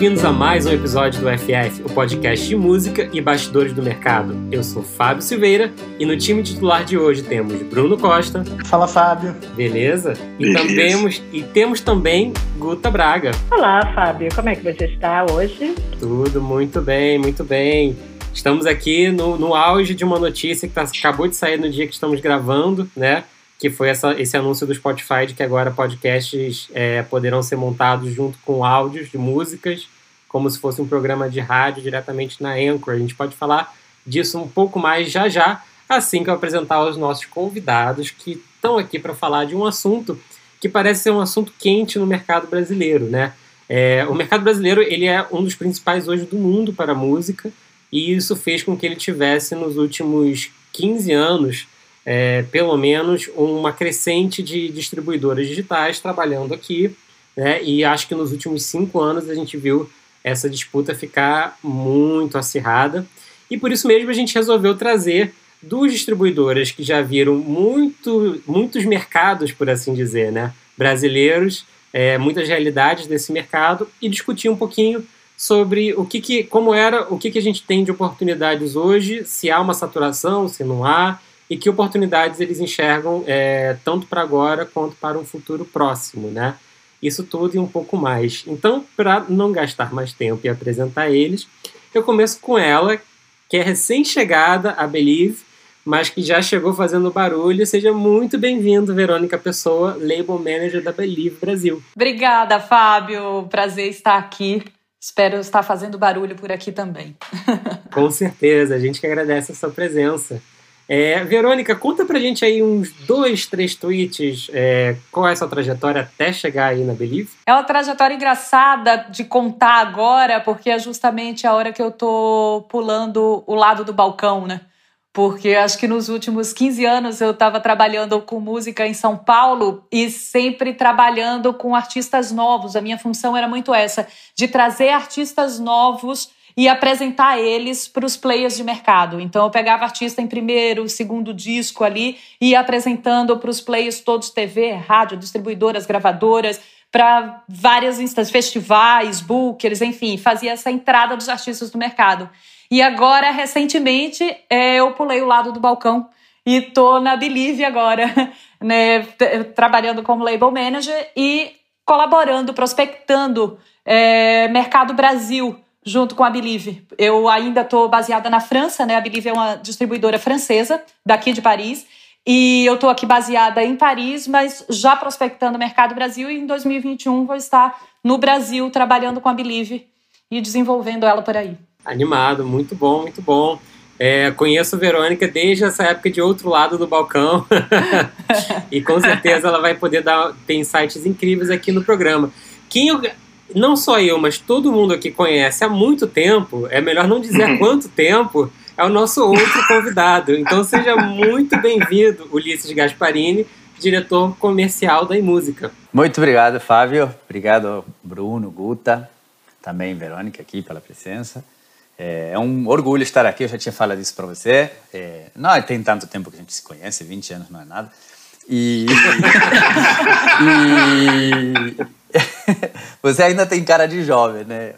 Bem-vindos a mais um episódio do FF, o podcast de música e bastidores do mercado. Eu sou Fábio Silveira e no time titular de hoje temos Bruno Costa. Fala, Fábio. Beleza? E, também, e temos também Guta Braga. Olá, Fábio. Como é que você está hoje? Tudo muito bem, muito bem. Estamos aqui no, no auge de uma notícia que tá, acabou de sair no dia que estamos gravando, né? Que foi essa, esse anúncio do Spotify de que agora podcasts é, poderão ser montados junto com áudios de músicas, como se fosse um programa de rádio diretamente na Anchor. A gente pode falar disso um pouco mais já já, assim que eu apresentar os nossos convidados que estão aqui para falar de um assunto que parece ser um assunto quente no mercado brasileiro, né? É, o mercado brasileiro ele é um dos principais hoje do mundo para a música e isso fez com que ele tivesse nos últimos 15 anos, é, pelo menos, uma crescente de distribuidoras digitais trabalhando aqui, né? e acho que nos últimos cinco anos a gente viu essa disputa ficar muito acirrada, e por isso mesmo a gente resolveu trazer duas distribuidoras que já viram muito, muitos mercados, por assim dizer, né? brasileiros, é, muitas realidades desse mercado, e discutir um pouquinho sobre o que, que como era, o que, que a gente tem de oportunidades hoje, se há uma saturação, se não há, e que oportunidades eles enxergam é, tanto para agora quanto para um futuro próximo, né? Isso tudo e um pouco mais. Então, para não gastar mais tempo e apresentar eles, eu começo com ela, que é recém-chegada a Believe, mas que já chegou fazendo barulho. Seja muito bem-vindo, Verônica Pessoa, Label Manager da Believe Brasil. Obrigada, Fábio. Prazer estar aqui. Espero estar fazendo barulho por aqui também. Com certeza, a gente que agradece a sua presença. É, Verônica, conta pra gente aí uns dois, três tweets. É, qual é a sua trajetória até chegar aí na Believe? É uma trajetória engraçada de contar agora, porque é justamente a hora que eu tô pulando o lado do balcão, né? porque acho que nos últimos 15 anos eu estava trabalhando com música em São Paulo e sempre trabalhando com artistas novos. A minha função era muito essa, de trazer artistas novos e apresentar eles para os players de mercado. Então eu pegava artista em primeiro, segundo disco ali e ia apresentando para os players todos TV, rádio, distribuidoras, gravadoras, para várias instâncias, festivais, bookers, enfim, fazia essa entrada dos artistas do mercado. E agora, recentemente, é, eu pulei o lado do balcão e tô na Believe agora, né, trabalhando como label manager e colaborando, prospectando é, Mercado Brasil junto com a Believe. Eu ainda estou baseada na França, né? A Believe é uma distribuidora francesa daqui de Paris. E eu estou aqui baseada em Paris, mas já prospectando o Mercado Brasil e em 2021 vou estar no Brasil trabalhando com a Believe e desenvolvendo ela por aí. Animado, muito bom, muito bom. É, conheço a Verônica desde essa época de outro lado do balcão. e com certeza ela vai poder dar ter insights incríveis aqui no programa. Quem eu, não só eu, mas todo mundo aqui conhece há muito tempo, é melhor não dizer há quanto tempo, é o nosso outro convidado. Então seja muito bem-vindo, Ulisses Gasparini, diretor comercial da Música. Muito obrigado, Fábio. Obrigado, Bruno, Guta, também Verônica aqui pela presença. É, é um orgulho estar aqui, eu já tinha falado isso para você. É, não tem tanto tempo que a gente se conhece, 20 anos não é nada. E, e você ainda tem cara de jovem, né?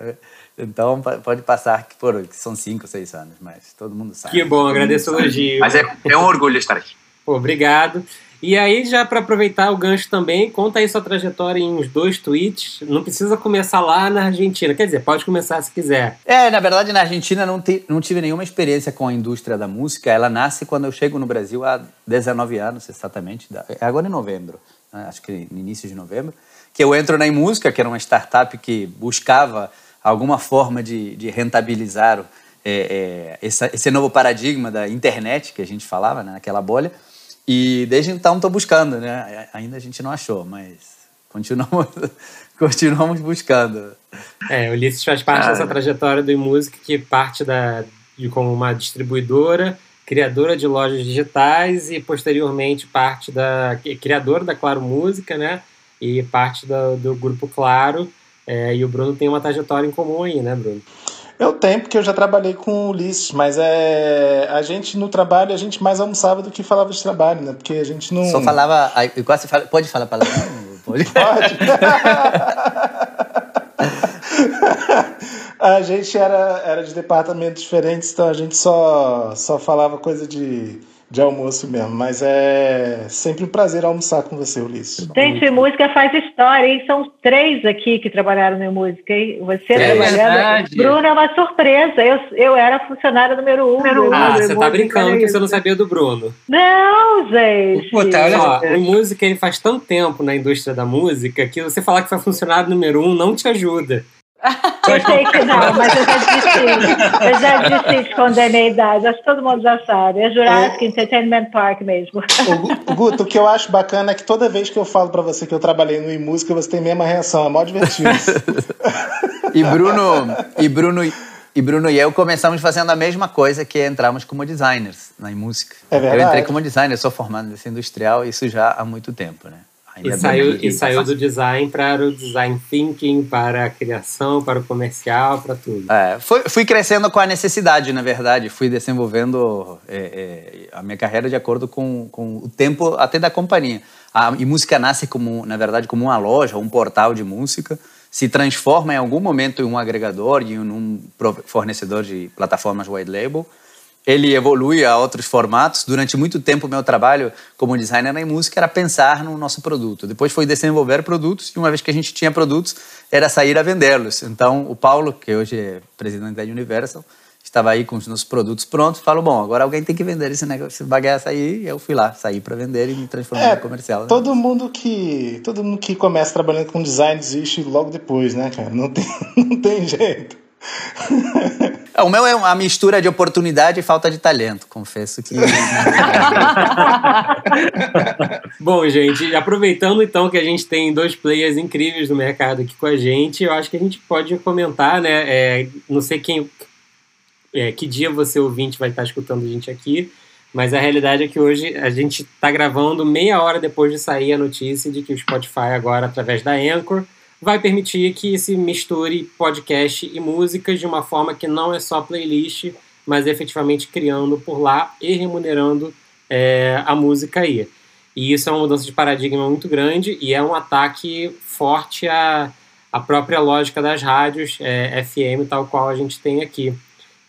Então pode passar por que são 5, 6 anos, mas todo mundo sabe. Que bom, agradeço o elogio. Mas é, é um orgulho estar aqui. Obrigado. E aí, já para aproveitar o gancho também, conta aí sua trajetória em uns dois tweets. Não precisa começar lá na Argentina. Quer dizer, pode começar se quiser. É, na verdade, na Argentina não, te, não tive nenhuma experiência com a indústria da música. Ela nasce quando eu chego no Brasil há 19 anos, exatamente. É agora em novembro, né? acho que no início de novembro. Que eu entro na música, que era uma startup que buscava alguma forma de, de rentabilizar é, é, essa, esse novo paradigma da internet que a gente falava, né, naquela bolha. E desde então estou buscando, né? Ainda a gente não achou, mas continuamos, continuamos buscando. É, o Ulisses faz parte dessa trajetória do música que parte da, de como uma distribuidora, criadora de lojas digitais e posteriormente parte da criadora da Claro Música, né? E parte do, do grupo Claro. É, e o Bruno tem uma trajetória em comum aí, né, Bruno? Eu tenho, porque eu já trabalhei com o Ulisses, mas é, a gente no trabalho, a gente mais almoçava do que falava de trabalho, né? Porque a gente não. Só falava. Igual você fala, pode falar palavrão? Pode. Pode. a gente era, era de departamentos diferentes, então a gente só, só falava coisa de de almoço mesmo, mas é sempre um prazer almoçar com você, Ulisses. Gente, música faz história, hein? São três aqui que trabalharam na música, hein? Você é trabalhando. Bruno é uma surpresa. Eu, eu era funcionária número um. Número um ah, você tá brincando que você não sabia do Bruno. Não, gente. Puta, olha só, o música ele faz tanto tempo na indústria da música que você falar que foi funcionário número um não te ajuda. Eu sei que não, mas eu já disse, eu já disse, esconder a idade. Acho que todo mundo já sabe. É Jurassic é. Entertainment Park mesmo. O, Guto, o que eu acho bacana é que toda vez que eu falo para você que eu trabalhei no música, você tem a mesma reação. É mó divertido. e Bruno, e Bruno, e Bruno e eu começamos fazendo a mesma coisa que entramos como designers na música. É verdade. Eu entrei como designer, sou formado nesse industrial, isso já há muito tempo, né? E saiu, e saiu do design para o design thinking, para a criação, para o comercial, para tudo. É, fui, fui crescendo com a necessidade, na verdade. Fui desenvolvendo é, é, a minha carreira de acordo com, com o tempo até da companhia. A, e música nasce, como, na verdade, como uma loja, um portal de música. Se transforma em algum momento em um agregador, em um fornecedor de plataformas white label ele evolui a outros formatos. Durante muito tempo, meu trabalho como designer em música era pensar no nosso produto. Depois foi desenvolver produtos e uma vez que a gente tinha produtos, era sair a vendê-los. Então, o Paulo, que hoje é presidente da Universal, estava aí com os nossos produtos prontos. Falou, bom, agora alguém tem que vender esse negócio, esse bagaço aí. Eu fui lá, saí para vender e me transformei é, no comercial. Né? Todo mundo que todo mundo que começa trabalhando com design desiste logo depois, né, cara? Não tem, não tem jeito. É, o meu é uma mistura de oportunidade e falta de talento, confesso que. Bom, gente, aproveitando então que a gente tem dois players incríveis no mercado aqui com a gente, eu acho que a gente pode comentar, né? É, não sei quem, é, que dia você ouvinte vai estar escutando a gente aqui, mas a realidade é que hoje a gente está gravando meia hora depois de sair a notícia de que o Spotify agora, através da Anchor, vai permitir que se misture podcast e músicas de uma forma que não é só playlist, mas efetivamente criando por lá e remunerando é, a música aí. E isso é uma mudança de paradigma muito grande e é um ataque forte à, à própria lógica das rádios é, FM, tal qual a gente tem aqui.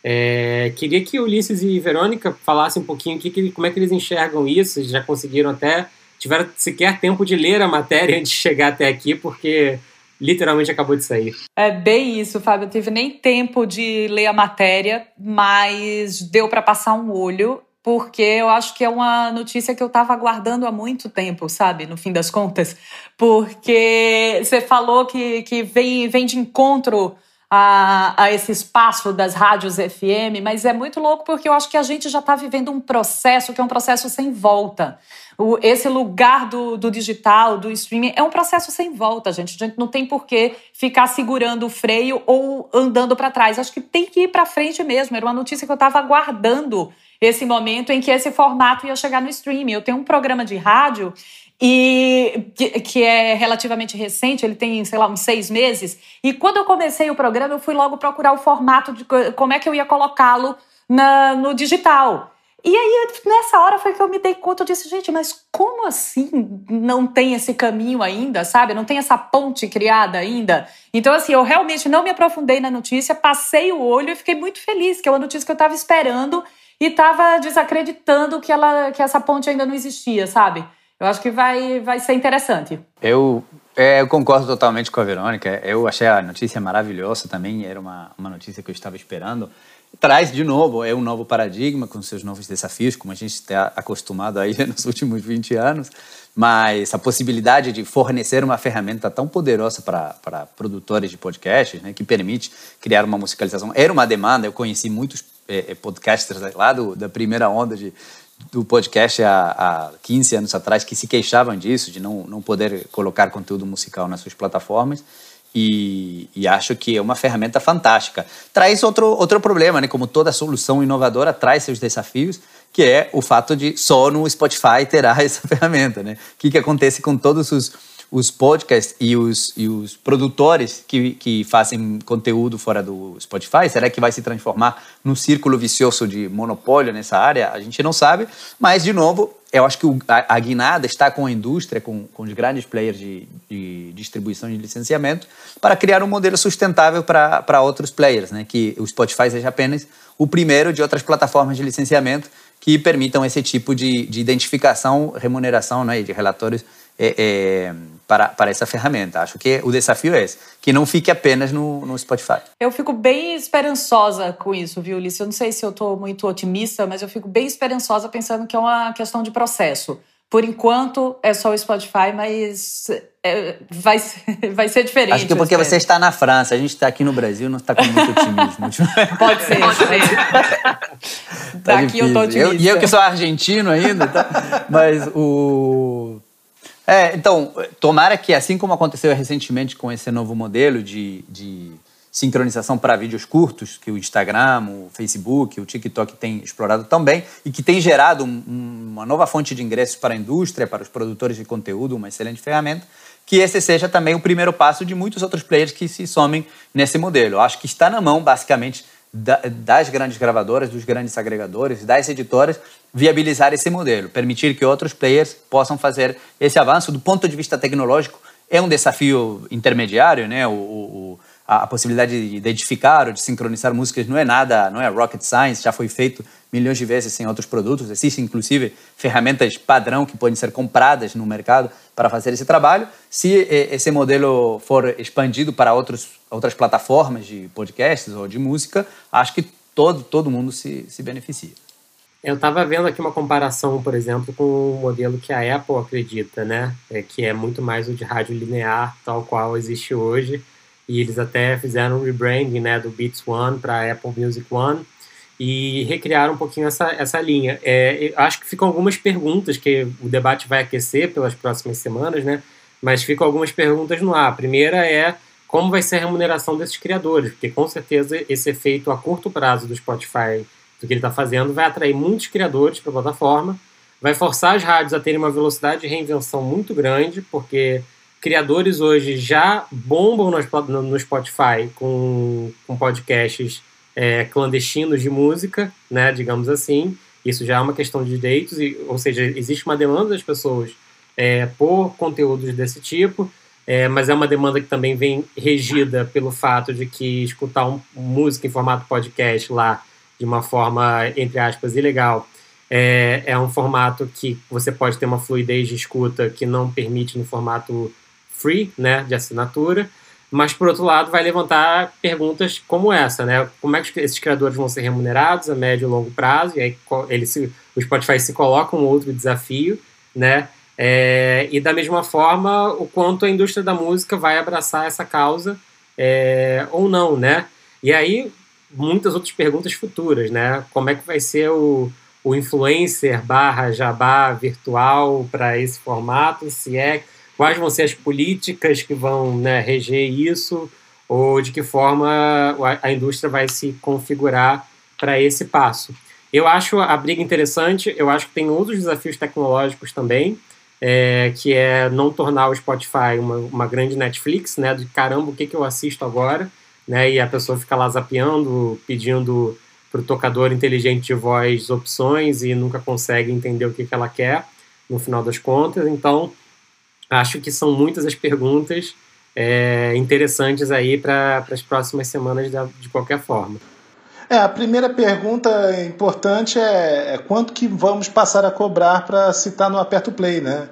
É, queria que Ulisses e Verônica falassem um pouquinho que, que, como é que eles enxergam isso, já conseguiram até, tiveram sequer tempo de ler a matéria antes de chegar até aqui, porque literalmente acabou de sair. É bem isso, Fábio. Eu tive nem tempo de ler a matéria, mas deu para passar um olho, porque eu acho que é uma notícia que eu estava aguardando há muito tempo, sabe? No fim das contas. Porque você falou que, que vem, vem de encontro a, a, esse espaço das rádios FM, mas é muito louco porque eu acho que a gente já está vivendo um processo que é um processo sem volta o, esse lugar do, do digital, do streaming, é um processo sem volta, gente. A gente não tem por que ficar segurando o freio ou andando para trás. Acho que tem que ir para frente mesmo. Era uma notícia que eu estava aguardando esse momento em que esse formato ia chegar no streaming. Eu tenho um programa de rádio e que, que, é relativamente recente, ele tem, sei lá, uns seis meses. E quando eu comecei o programa, eu fui logo procurar o formato de como é que eu ia colocá-lo no digital. E aí, nessa hora foi que eu me dei conta, eu disse, gente, mas como assim não tem esse caminho ainda, sabe? Não tem essa ponte criada ainda? Então, assim, eu realmente não me aprofundei na notícia, passei o olho e fiquei muito feliz, que é uma notícia que eu estava esperando e estava desacreditando que, ela, que essa ponte ainda não existia, sabe? Eu acho que vai, vai ser interessante. Eu, é, eu concordo totalmente com a Verônica. Eu achei a notícia maravilhosa também. Era uma, uma notícia que eu estava esperando. Traz de novo, é um novo paradigma com seus novos desafios, como a gente está acostumado aí nos últimos 20 anos. Mas a possibilidade de fornecer uma ferramenta tão poderosa para, produtores de podcasts, né, que permite criar uma musicalização, era uma demanda. Eu conheci muitos é, podcasters lá do, da primeira onda de, do podcast há, há 15 anos atrás que se queixavam disso, de não, não poder colocar conteúdo musical nas suas plataformas. E, e, acho que é uma ferramenta fantástica. Traz outro, outro problema, né? Como toda solução inovadora traz seus desafios, que é o fato de só no Spotify terá essa ferramenta, né? O que, que acontece com todos os os podcasts e os, e os produtores que, que fazem conteúdo fora do Spotify? Será que vai se transformar num círculo vicioso de monopólio nessa área? A gente não sabe, mas, de novo, eu acho que a, a guinada está com a indústria, com, com os grandes players de, de distribuição e licenciamento, para criar um modelo sustentável para outros players, né? que o Spotify seja apenas o primeiro de outras plataformas de licenciamento que permitam esse tipo de, de identificação, remuneração né, de relatórios é, é, para, para essa ferramenta. Acho que o desafio é esse, que não fique apenas no, no Spotify. Eu fico bem esperançosa com isso, viu, Ulisses? Eu não sei se eu estou muito otimista, mas eu fico bem esperançosa pensando que é uma questão de processo. Por enquanto é só o Spotify, mas é, vai, vai ser diferente. Acho que porque você está na França, a gente está aqui no Brasil, não está com muito otimismo. pode ser, pode ser. tá Daqui eu tô otimista. E eu, eu, que sou argentino ainda, tá? mas o é, então, tomara que, assim como aconteceu recentemente com esse novo modelo de, de sincronização para vídeos curtos, que o Instagram, o Facebook, o TikTok têm explorado também, e que tem gerado um, uma nova fonte de ingressos para a indústria, para os produtores de conteúdo, uma excelente ferramenta, que esse seja também o primeiro passo de muitos outros players que se somem nesse modelo. Acho que está na mão, basicamente, das grandes gravadoras, dos grandes agregadores, das editoras, viabilizar esse modelo, permitir que outros players possam fazer esse avanço. Do ponto de vista tecnológico, é um desafio intermediário, né? O, o, a, possibilidade de identificar ou de sincronizar músicas não é nada, não é rocket science, já foi feito milhões de vezes em outros produtos. Existem, inclusive, ferramentas padrão que podem ser compradas no mercado para fazer esse trabalho. Se esse modelo for expandido para outros, outras plataformas de podcasts ou de música, acho que todo, todo mundo se, se beneficia. Eu estava vendo aqui uma comparação, por exemplo, com o modelo que a Apple acredita, né? É, que é muito mais o de rádio linear, tal qual existe hoje. E eles até fizeram um rebranding né, do Beats One para Apple Music One e recriaram um pouquinho essa, essa linha. É, acho que ficam algumas perguntas que o debate vai aquecer pelas próximas semanas, né? Mas ficam algumas perguntas no ar. A primeira é como vai ser a remuneração desses criadores, porque com certeza esse efeito a curto prazo do Spotify do que ele está fazendo vai atrair muitos criadores para a plataforma, vai forçar as rádios a terem uma velocidade de reinvenção muito grande, porque criadores hoje já bombam no, Spotify com, com podcasts é, clandestinos de música, né, digamos assim. Isso já é uma questão de direitos, e, ou seja, existe uma demanda das pessoas é, por conteúdos desse tipo, é, mas é uma demanda que também vem regida pelo fato de que escutar um, música em formato podcast lá de uma forma, entre aspas, ilegal, é, é um formato que você pode ter uma fluidez de escuta que não permite no formato free, né, de assinatura, mas por outro lado vai levantar perguntas como essa, né? Como é que esses criadores vão ser remunerados a médio e longo prazo? E aí ele se, o Spotify se coloca um outro desafio, né? É, e da mesma forma, o quanto a indústria da música vai abraçar essa causa é, ou não, né? E aí muitas outras perguntas futuras, né? Como é que vai ser o, o influencer barra jabá virtual para esse formato? Se é quais vão ser as políticas que vão né, reger isso ou de que forma a indústria vai se configurar para esse passo. Eu acho a briga interessante, eu acho que tem outros desafios tecnológicos também, é, que é não tornar o Spotify uma, uma grande Netflix, né, de caramba, o que, que eu assisto agora, né, e a pessoa fica lá zapeando, pedindo para o tocador inteligente de voz opções e nunca consegue entender o que, que ela quer, no final das contas, então acho que são muitas as perguntas é, interessantes aí para as próximas semanas de, de qualquer forma. É, a primeira pergunta importante é, é, quanto que vamos passar a cobrar para citar no Aperto Play, né?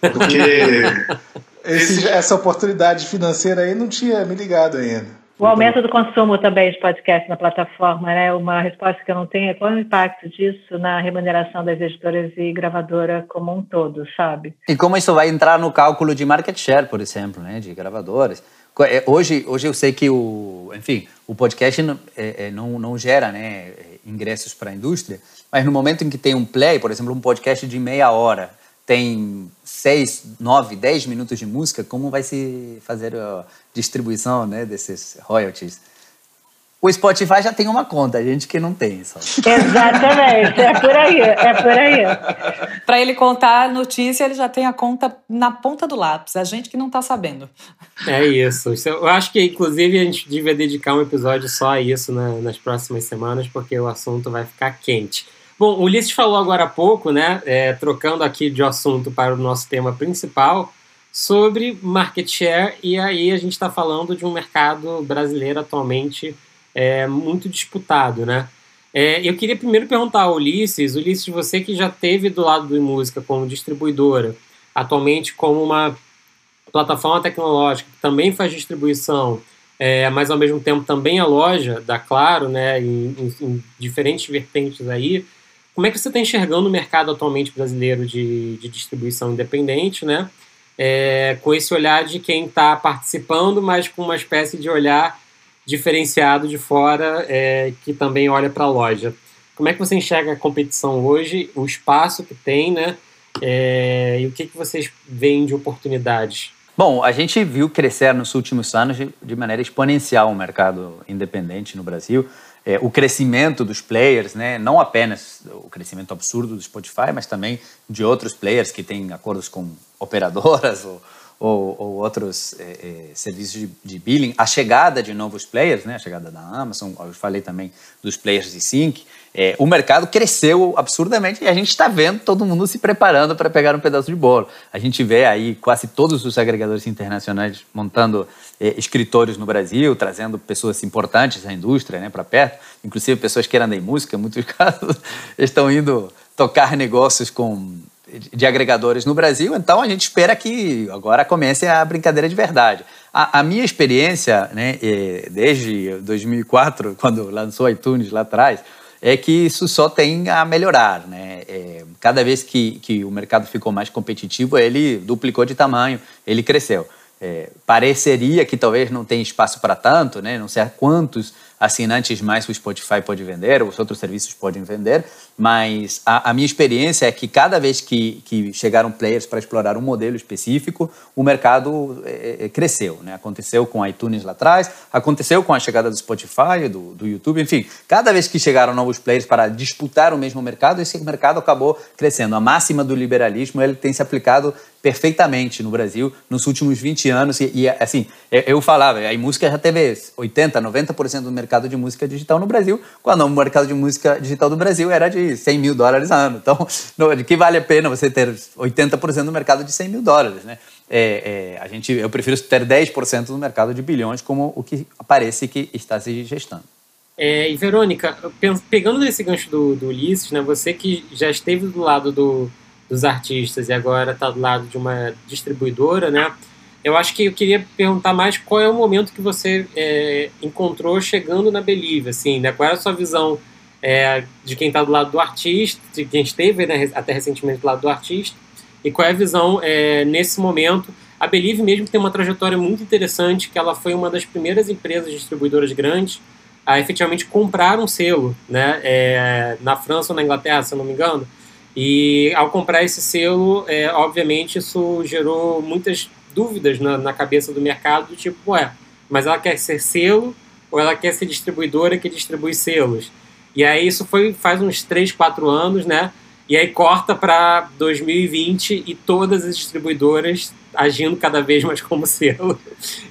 Porque esse, essa oportunidade financeira aí não tinha me ligado ainda. O aumento do consumo também de podcast na plataforma, né? Uma resposta que eu não tenho é qual é o impacto disso na remuneração das editoras e gravadora como um todo, sabe? E como isso vai entrar no cálculo de market share, por exemplo, né? De gravadoras. É, hoje, hoje eu sei que o, enfim, o podcast não, é, é, não, não gera né, ingressos para a indústria, mas no momento em que tem um play, por exemplo, um podcast de meia hora, tem seis, nove, dez minutos de música, como vai se fazer a distribuição né, desses royalties? O Spotify já tem uma conta, a gente que não tem só. Exatamente, é por aí, é por aí. Para ele contar a notícia, ele já tem a conta na ponta do lápis, a gente que não está sabendo. É isso. Eu acho que, inclusive, a gente devia dedicar um episódio só a isso né, nas próximas semanas, porque o assunto vai ficar quente. Bom, o Ulisses falou agora há pouco, né, é, trocando aqui de assunto para o nosso tema principal, sobre market share, e aí a gente está falando de um mercado brasileiro atualmente é, muito disputado, né? É, eu queria primeiro perguntar ao Ulisses, Ulisses, você que já teve do lado do música como distribuidora, atualmente como uma plataforma tecnológica que também faz distribuição, é, mas ao mesmo tempo também a loja da Claro, né, em, em, em diferentes vertentes aí, como é que você está enxergando o mercado atualmente brasileiro de, de distribuição independente, né? É, com esse olhar de quem está participando, mas com uma espécie de olhar diferenciado de fora é, que também olha para a loja. Como é que você enxerga a competição hoje, o espaço que tem, né? É, e o que, que vocês veem de oportunidades? Bom, a gente viu crescer nos últimos anos de, de maneira exponencial o mercado independente no Brasil é, o crescimento dos players, né? não apenas o crescimento absurdo do Spotify, mas também de outros players que têm acordos com operadoras ou, ou, ou outros é, é, serviços de, de, billing, a chegada de novos players, né? a chegada da Amazon, eu falei também dos players de sync, é, o mercado cresceu absurdamente e a gente está vendo todo mundo se preparando para pegar um pedaço de bolo. A gente vê aí quase todos os agregadores internacionais montando é, escritórios no Brasil, trazendo pessoas importantes da indústria né, para perto, inclusive pessoas que eram em música, em muitos casos estão indo tocar negócios com de agregadores no Brasil, então a gente espera que agora comece a brincadeira de verdade. A, a minha experiência, né, é, desde 2004, quando lançou iTunes lá atrás, é que isso só tem a melhorar. Né? É, cada vez que, que o mercado ficou mais competitivo, ele duplicou de tamanho, ele cresceu. É, pareceria que talvez não tenha espaço para tanto, né? não sei quantos assinantes mais o Spotify pode vender, os outros serviços podem vender, mas a, a minha experiência é que cada vez que, que chegaram players para explorar um modelo específico, o mercado é, é, cresceu. Né? Aconteceu com a iTunes lá atrás, aconteceu com a chegada do Spotify, do, do YouTube, enfim, cada vez que chegaram novos players para disputar o mesmo mercado, esse mercado acabou crescendo. A máxima do liberalismo ele tem se aplicado perfeitamente no Brasil nos últimos 20 anos. E, e assim, eu falava, a música já teve 80%, 90% do mercado de música digital no Brasil, quando o mercado de música digital do Brasil era de 100 mil dólares ano. Então, de que vale a pena você ter 80% do mercado de 100 mil dólares, né? É, é, a gente, eu prefiro ter 10% do mercado de bilhões, como o que parece que está se gestando. É, e Verônica, pegando nesse gancho do, do Ulisses, né, você que já esteve do lado do, dos artistas e agora está do lado de uma distribuidora, né? Eu acho que eu queria perguntar mais qual é o momento que você é, encontrou chegando na Believe, assim, né? Qual é a sua visão é, de quem está do lado do artista, de quem esteve né, até recentemente do lado do artista, e qual é a visão é, nesse momento. A Believe mesmo tem uma trajetória muito interessante, que ela foi uma das primeiras empresas distribuidoras grandes a efetivamente comprar um selo, né? É, na França ou na Inglaterra, se eu não me engano, e ao comprar esse selo, é, obviamente isso gerou muitas dúvidas na, na, cabeça do mercado, do tipo, ué, mas ela quer ser selo ou ela quer ser distribuidora que distribui selos? E aí isso foi faz uns 3, 4 anos, né? E aí corta para 2020 e todas as distribuidoras agindo cada vez mais como selo.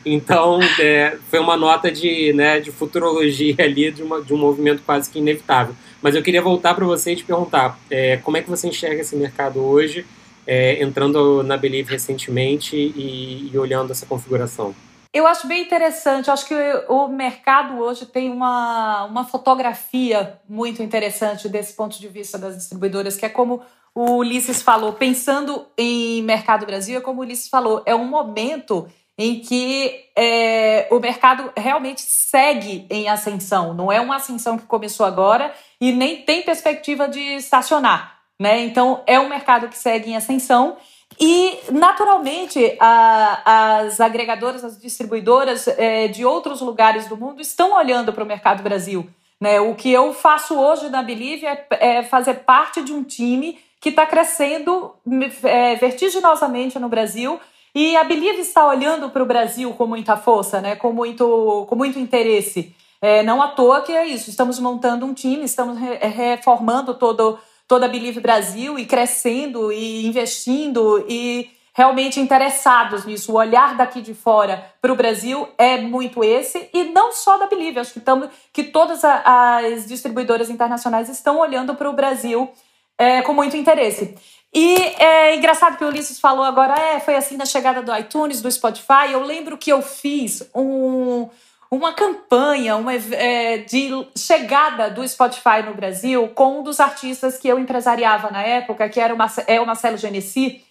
Então, é, foi uma nota de, né, de futurologia ali, de, uma, de um movimento quase que inevitável. Mas eu queria voltar para você e te perguntar, é, como é que você enxerga esse mercado hoje, é, entrando na Believe recentemente e, e olhando essa configuração? Eu acho bem interessante. Eu acho que o mercado hoje tem uma, uma fotografia muito interessante desse ponto de vista das distribuidoras, que é como o Ulisses falou, pensando em mercado Brasil, é como o Ulisses falou, é um momento em que é, o mercado realmente segue em ascensão. Não é uma ascensão que começou agora e nem tem perspectiva de estacionar. Né? Então, é um mercado que segue em ascensão e, naturalmente, a, as agregadoras, as distribuidoras é, de outros lugares do mundo estão olhando para o mercado Brasil. Né? O que eu faço hoje na Believe é, é fazer parte de um time que está crescendo é, vertiginosamente no Brasil. E a Believe está olhando para o Brasil com muita força, né? com, muito, com muito interesse. É, não à toa que é isso, estamos montando um time, estamos reformando todo, toda a Believe Brasil e crescendo e investindo e realmente interessados nisso. O olhar daqui de fora para o Brasil é muito esse, e não só da Believe, acho que, tamo, que todas as distribuidoras internacionais estão olhando para o Brasil é, com muito interesse. E é engraçado que o Ulisses falou agora, é, foi assim na chegada do iTunes, do Spotify. Eu lembro que eu fiz um, uma campanha uma, é, de chegada do Spotify no Brasil com um dos artistas que eu empresariava na época, que era o, Marce é o Marcelo Genesi.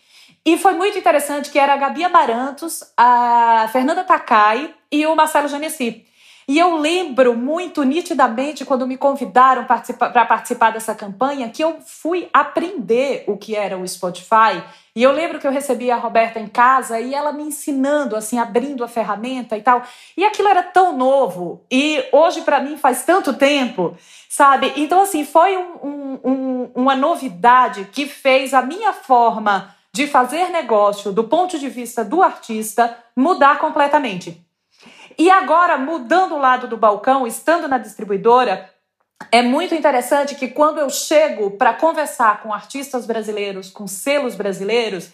E foi muito interessante que era a Gabi Amarantos, a Fernanda Takai e o Marcelo Genesi. E eu lembro muito nitidamente quando me convidaram para participar dessa campanha que eu fui aprender o que era o Spotify. E eu lembro que eu recebi a Roberta em casa e ela me ensinando, assim, abrindo a ferramenta e tal. E aquilo era tão novo. E hoje, para mim, faz tanto tempo, sabe? Então, assim, foi um, um, uma novidade que fez a minha forma de fazer negócio do ponto de vista do artista mudar completamente. E agora, mudando o lado do balcão, estando na distribuidora, é muito interessante que quando eu chego para conversar com artistas brasileiros, com selos brasileiros,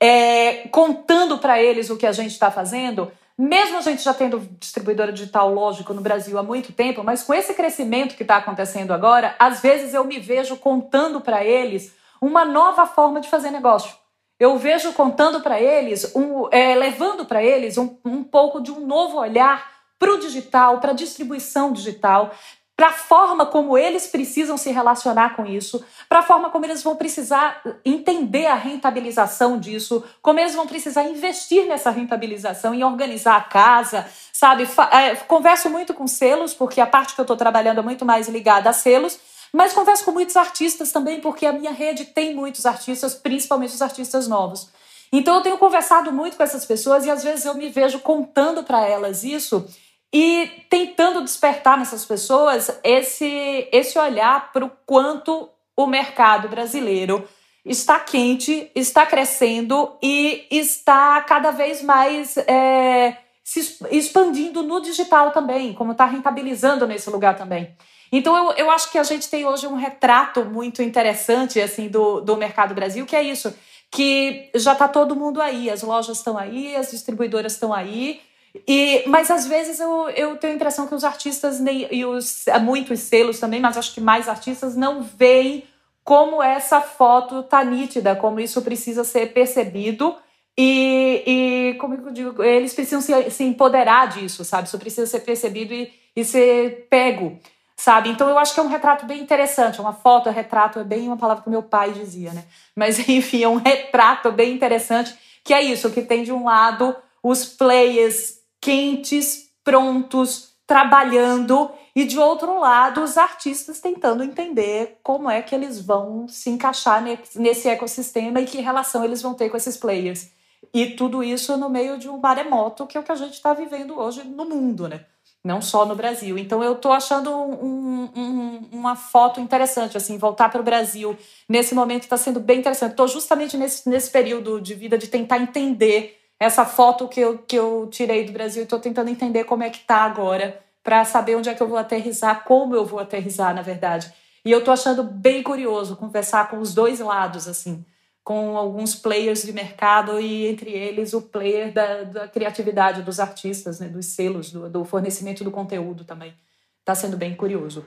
é, contando para eles o que a gente está fazendo, mesmo a gente já tendo distribuidora digital, lógico, no Brasil há muito tempo, mas com esse crescimento que está acontecendo agora, às vezes eu me vejo contando para eles uma nova forma de fazer negócio eu vejo contando para eles, um, é, levando para eles um, um pouco de um novo olhar para o digital, para a distribuição digital, para a forma como eles precisam se relacionar com isso, para a forma como eles vão precisar entender a rentabilização disso, como eles vão precisar investir nessa rentabilização e organizar a casa, sabe? É, converso muito com selos, porque a parte que eu estou trabalhando é muito mais ligada a selos, mas converso com muitos artistas também, porque a minha rede tem muitos artistas, principalmente os artistas novos. Então eu tenho conversado muito com essas pessoas e às vezes eu me vejo contando para elas isso e tentando despertar nessas pessoas esse, esse olhar para o quanto o mercado brasileiro está quente, está crescendo e está cada vez mais é, se expandindo no digital também, como está rentabilizando nesse lugar também. Então eu, eu acho que a gente tem hoje um retrato muito interessante assim do, do mercado Brasil, que é isso, que já está todo mundo aí, as lojas estão aí, as distribuidoras estão aí, e, mas às vezes eu, eu tenho a impressão que os artistas nem, e os muitos selos também, mas acho que mais artistas não veem como essa foto tá nítida, como isso precisa ser percebido. E, e como eu digo, eles precisam se, se empoderar disso, sabe? Isso precisa ser percebido e, e ser pego sabe? Então eu acho que é um retrato bem interessante, uma foto, é retrato é bem uma palavra que meu pai dizia, né? Mas enfim, é um retrato bem interessante, que é isso, que tem de um lado os players quentes, prontos, trabalhando, e de outro lado os artistas tentando entender como é que eles vão se encaixar nesse ecossistema e que relação eles vão ter com esses players. E tudo isso no meio de um maremoto, que é o que a gente está vivendo hoje no mundo, né? Não só no Brasil. Então eu estou achando um, um, uma foto interessante, assim, voltar para o Brasil nesse momento está sendo bem interessante. Estou justamente nesse, nesse período de vida de tentar entender essa foto que eu, que eu tirei do Brasil e estou tentando entender como é que está agora para saber onde é que eu vou aterrizar, como eu vou aterrizar, na verdade. E eu estou achando bem curioso conversar com os dois lados, assim com alguns players de mercado e entre eles o player da, da criatividade dos artistas, né, dos selos, do, do fornecimento do conteúdo também. Está sendo bem curioso.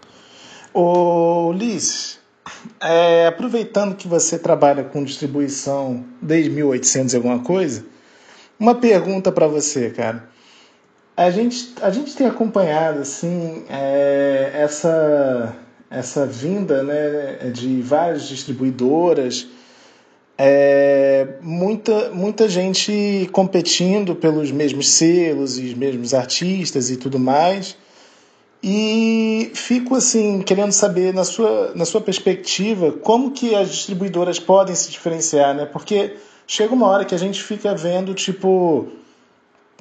Ô, Liz, é, aproveitando que você trabalha com distribuição desde 1800 e alguma coisa, uma pergunta para você, cara. A gente, a gente tem acompanhado assim é, essa essa vinda né, de várias distribuidoras é, muita, muita gente competindo pelos mesmos selos e os mesmos artistas e tudo mais. E fico assim querendo saber na sua, na sua perspectiva como que as distribuidoras podem se diferenciar, né? Porque chega uma hora que a gente fica vendo tipo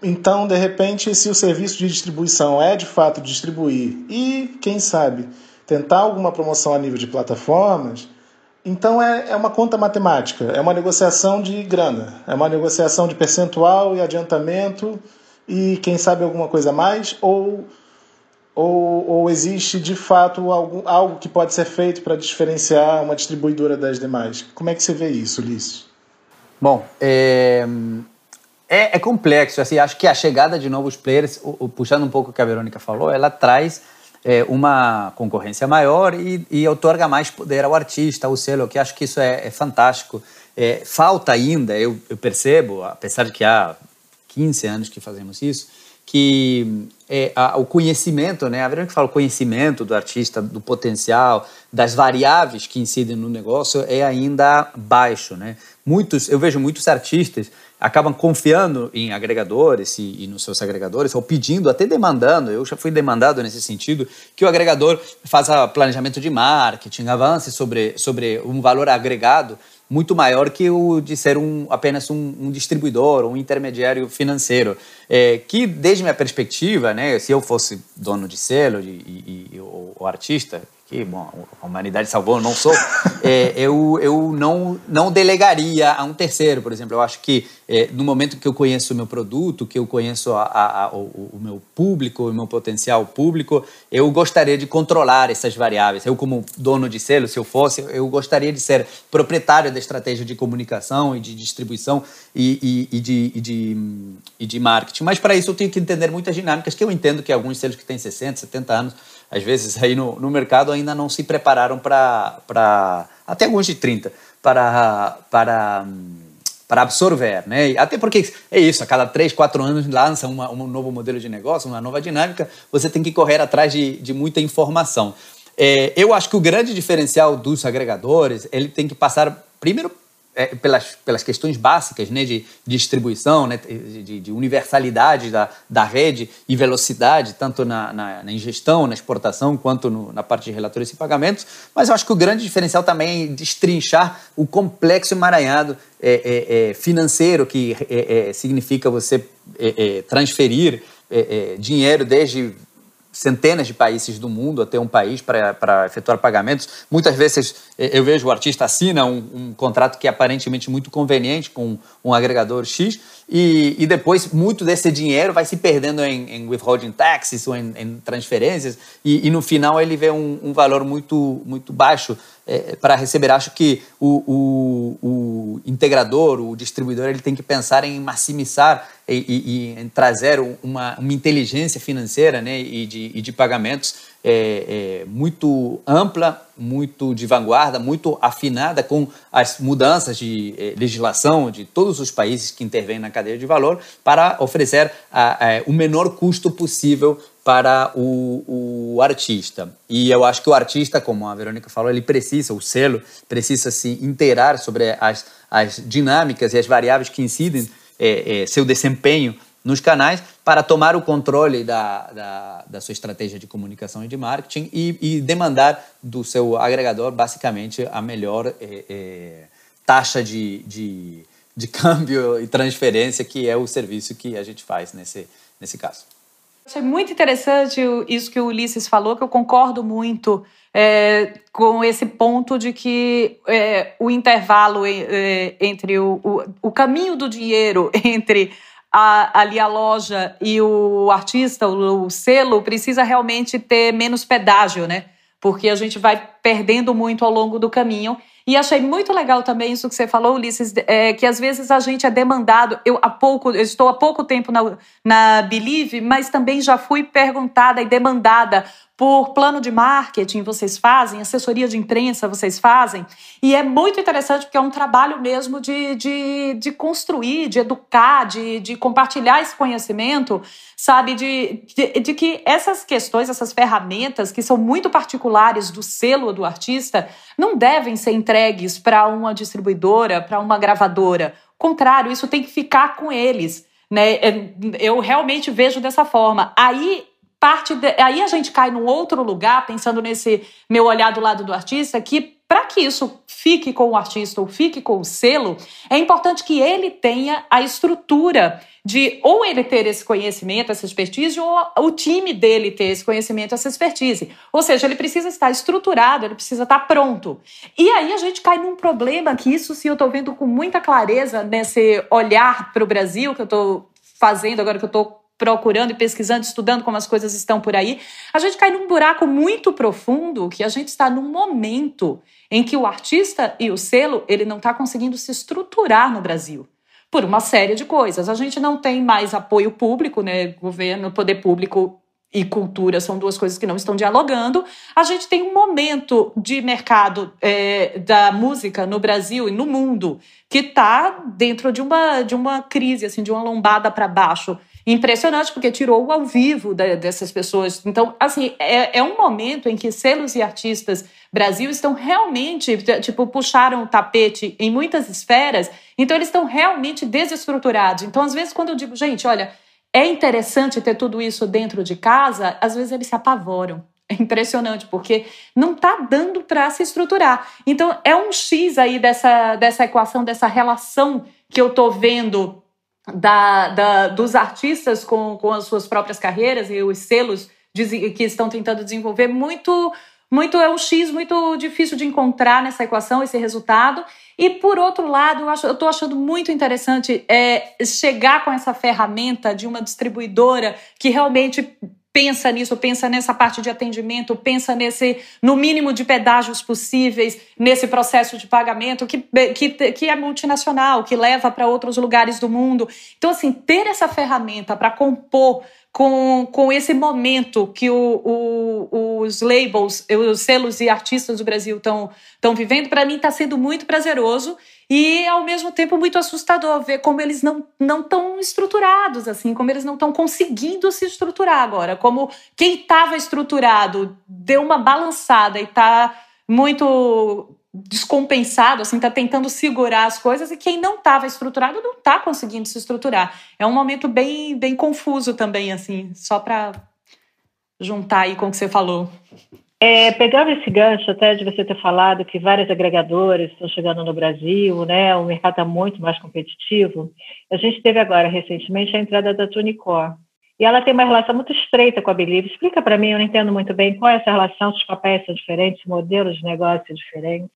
então, de repente, se o serviço de distribuição é de fato distribuir e, quem sabe, tentar alguma promoção a nível de plataformas, então é, é uma conta matemática, é uma negociação de grana, é uma negociação de percentual e adiantamento e, quem sabe, alguma coisa mais, ou, ou, ou existe de fato algo, algo que pode ser feito para diferenciar uma distribuidora das demais? Como é que você vê isso, Ulisses? Bom, é, é, é, complexo. Assim, acho que a chegada de novos players, o, o, puxando um pouco o que a Verônica falou, ela traz é, uma concorrência maior e, e otorga mais poder ao artista, ao selo, que acho que isso é, é fantástico. É, falta ainda, eu, eu, percebo, apesar de que há 15 anos que fazemos isso, que é, a, o conhecimento, né? A Verônica fala o conhecimento do artista, do potencial, das variáveis que incidem no negócio é ainda baixo, né? Muitos, eu vejo muitos artistas acabam confiando em agregadores e, e, nos seus agregadores, ou pedindo, até demandando, eu já fui demandado nesse sentido, que o agregador faça planejamento de marketing, avance sobre, sobre um valor agregado muito maior que o de ser um, apenas um, um distribuidor, um intermediário financeiro. É, que, desde minha perspectiva, né, se eu fosse dono de selo e, e, o, o artista, que bom, a humanidade salvou, eu não sou, é, eu, eu não, não delegaria a um terceiro, por exemplo. Eu acho que é, no momento que eu conheço o meu produto, que eu conheço a, a, a, o, o, meu público, o meu potencial público, eu gostaria de controlar essas variáveis. Eu, como dono de selo, se eu fosse, eu gostaria de ser proprietário da estratégia de comunicação e de distribuição e, e, e, de, e, de, e de marketing. Mas para isso eu tenho que entender muitas dinâmicas que eu entendo que alguns selos que têm 60, 70 anos às vezes aí no, no mercado ainda não se prepararam para, até alguns de 30, para, para, para absorver, né? Até porque é isso, a cada 3, 4 anos lança uma, um novo modelo de negócio, uma nova dinâmica, você tem que correr atrás de, de muita informação. É, eu acho que o grande diferencial dos agregadores, ele tem que passar primeiro é, pelas, pelas questões básicas né, de, distribuição, né, de, de, universalidade da, da rede e velocidade, tanto na, na, na ingestão, na exportação, quanto no, na parte de relatórios e pagamentos. Mas eu acho que o grande diferencial também é destrinchar o complexo emaranhado é, é, é financeiro, que é, é, significa você transferir dinheiro desde centenas de países do mundo até um país para efetuar pagamentos. Muitas vezes eu vejo o artista assina um, um contrato que é aparentemente muito conveniente com um agregador X e, e depois muito desse dinheiro vai se perdendo em, em withholding taxes ou em, em transferências e, e, no final ele vê um, um valor muito, muito baixo é, para receber. Acho que o, o, o, integrador, o distribuidor, ele tem que pensar em maximizar e, e, e trazer uma, uma, inteligência financeira né, e, de, e de pagamentos é, é, muito ampla, muito de vanguarda, muito afinada com as mudanças de é, legislação de todos os países que intervêm na cadeia de valor para oferecer a, a, o menor custo possível para o, o, artista. E eu acho que o artista, como a Verônica falou, ele precisa, o selo, precisa se inteirar sobre as, as dinâmicas e as variáveis que incidem é, é, seu desempenho nos canais para tomar o controle da, da, da sua estratégia de comunicação e de marketing e, e demandar do seu agregador, basicamente, a melhor é, é, taxa de, de, de câmbio e transferência, que é o serviço que a gente faz nesse, nesse caso. Achei muito interessante isso que o Ulisses falou, que eu concordo muito é, com esse ponto de que é, o intervalo é, entre o, o, o, caminho do dinheiro entre a, ali a loja e o artista, o, o selo, precisa realmente ter menos pedágio, né? Porque a gente vai perdendo muito ao longo do caminho. E achei muito legal também isso que você falou, Ulisses, é, que às vezes a gente é demandado. Eu há pouco, eu estou há pouco tempo na, na Believe, mas também já fui perguntada e demandada por plano de marketing vocês fazem, assessoria de imprensa vocês fazem. E é muito interessante porque é um trabalho mesmo de, de, de construir, de educar, de, de compartilhar esse conhecimento, sabe? De, de, de que essas questões, essas ferramentas que são muito particulares do selo do artista, não devem ser entregues para uma distribuidora, para uma gravadora. Ao contrário, isso tem que ficar com eles. Né? É, eu realmente vejo dessa forma. Aí parte de, aí a gente cai num outro lugar, pensando nesse meu olhar do lado do artista, que para que isso fique com o artista ou fique com o selo, é importante que ele tenha a estrutura de ou ele ter esse conhecimento, essa expertise, ou o time dele ter esse conhecimento, essa expertise. Ou seja, ele precisa estar estruturado, ele precisa estar pronto. E aí a gente cai num problema que isso sim eu estou vendo com muita clareza nesse olhar para o Brasil que eu estou fazendo agora que eu estou procurando e pesquisando, estudando como as coisas estão por aí, a gente cai num buraco muito profundo que a gente está num momento em que o artista e o selo ele não está conseguindo se estruturar no Brasil por uma série de coisas. A gente não tem mais apoio público, né? Governo, poder público e cultura são duas coisas que não estão dialogando. A gente tem um momento de mercado é, da música no Brasil e no mundo que está dentro de uma, de uma crise, assim, de uma lombada para baixo impressionante, porque tirou o ao vivo da, dessas pessoas. Então, assim, é, é um momento em que selos e artistas Brasil estão realmente, tipo, puxaram o tapete em muitas esferas, então eles estão realmente desestruturados. Então, às vezes, quando eu digo, gente, olha, é interessante ter tudo isso dentro de casa, às vezes eles se apavoram. É impressionante, porque não está dando para se estruturar. Então, é um X aí dessa, dessa equação, dessa relação que eu estou vendo da, da, dos artistas com, com as suas próprias carreiras e os selos que estão tentando desenvolver, muito, muito é um X muito difícil de encontrar nessa equação, esse resultado. E por outro lado, eu estou achando muito interessante é, chegar com essa ferramenta de uma distribuidora que realmente pensa nisso, pensa nessa parte de atendimento, pensa nesse, no mínimo de pedágios possíveis, nesse processo de pagamento que, que, que é multinacional, que leva para outros lugares do mundo. Então, assim, ter essa ferramenta para compor com, com esse momento que o, o, os labels, os selos e artistas do Brasil estão vivendo, para mim está sendo muito prazeroso e ao mesmo tempo muito assustador ver como eles não não estão estruturados assim, como eles não estão conseguindo se estruturar agora, como quem estava estruturado deu uma balançada e está muito descompensado, assim, tá tentando segurar as coisas e quem não estava estruturado não está conseguindo se estruturar. É um momento bem, bem confuso também, assim, só para juntar aí com o que você falou. É, pegando esse gancho até de você ter falado que várias agregadoras estão chegando no Brasil, né? O mercado está muito mais competitivo. A gente teve agora recentemente a entrada da Tunicor. E ela tem uma relação muito estreita com a Believe. Explica para mim, eu não entendo muito bem qual é essa relação, se os papéis são diferentes, modelos de negócio diferentes.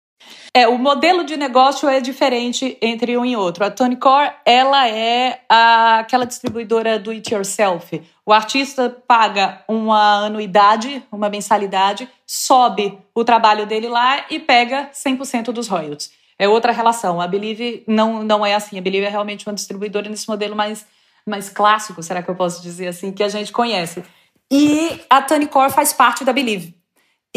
É, o modelo de negócio é diferente entre um e outro. A Tony Core, ela é a, aquela distribuidora do it yourself. O artista paga uma anuidade, uma mensalidade, sobe o trabalho dele lá e pega 100% dos royalties. É outra relação. A Believe não, não é assim. A Believe é realmente uma distribuidora nesse modelo mais, mais clássico, será que eu posso dizer assim, que a gente conhece. E a Tony Core faz parte da Believe.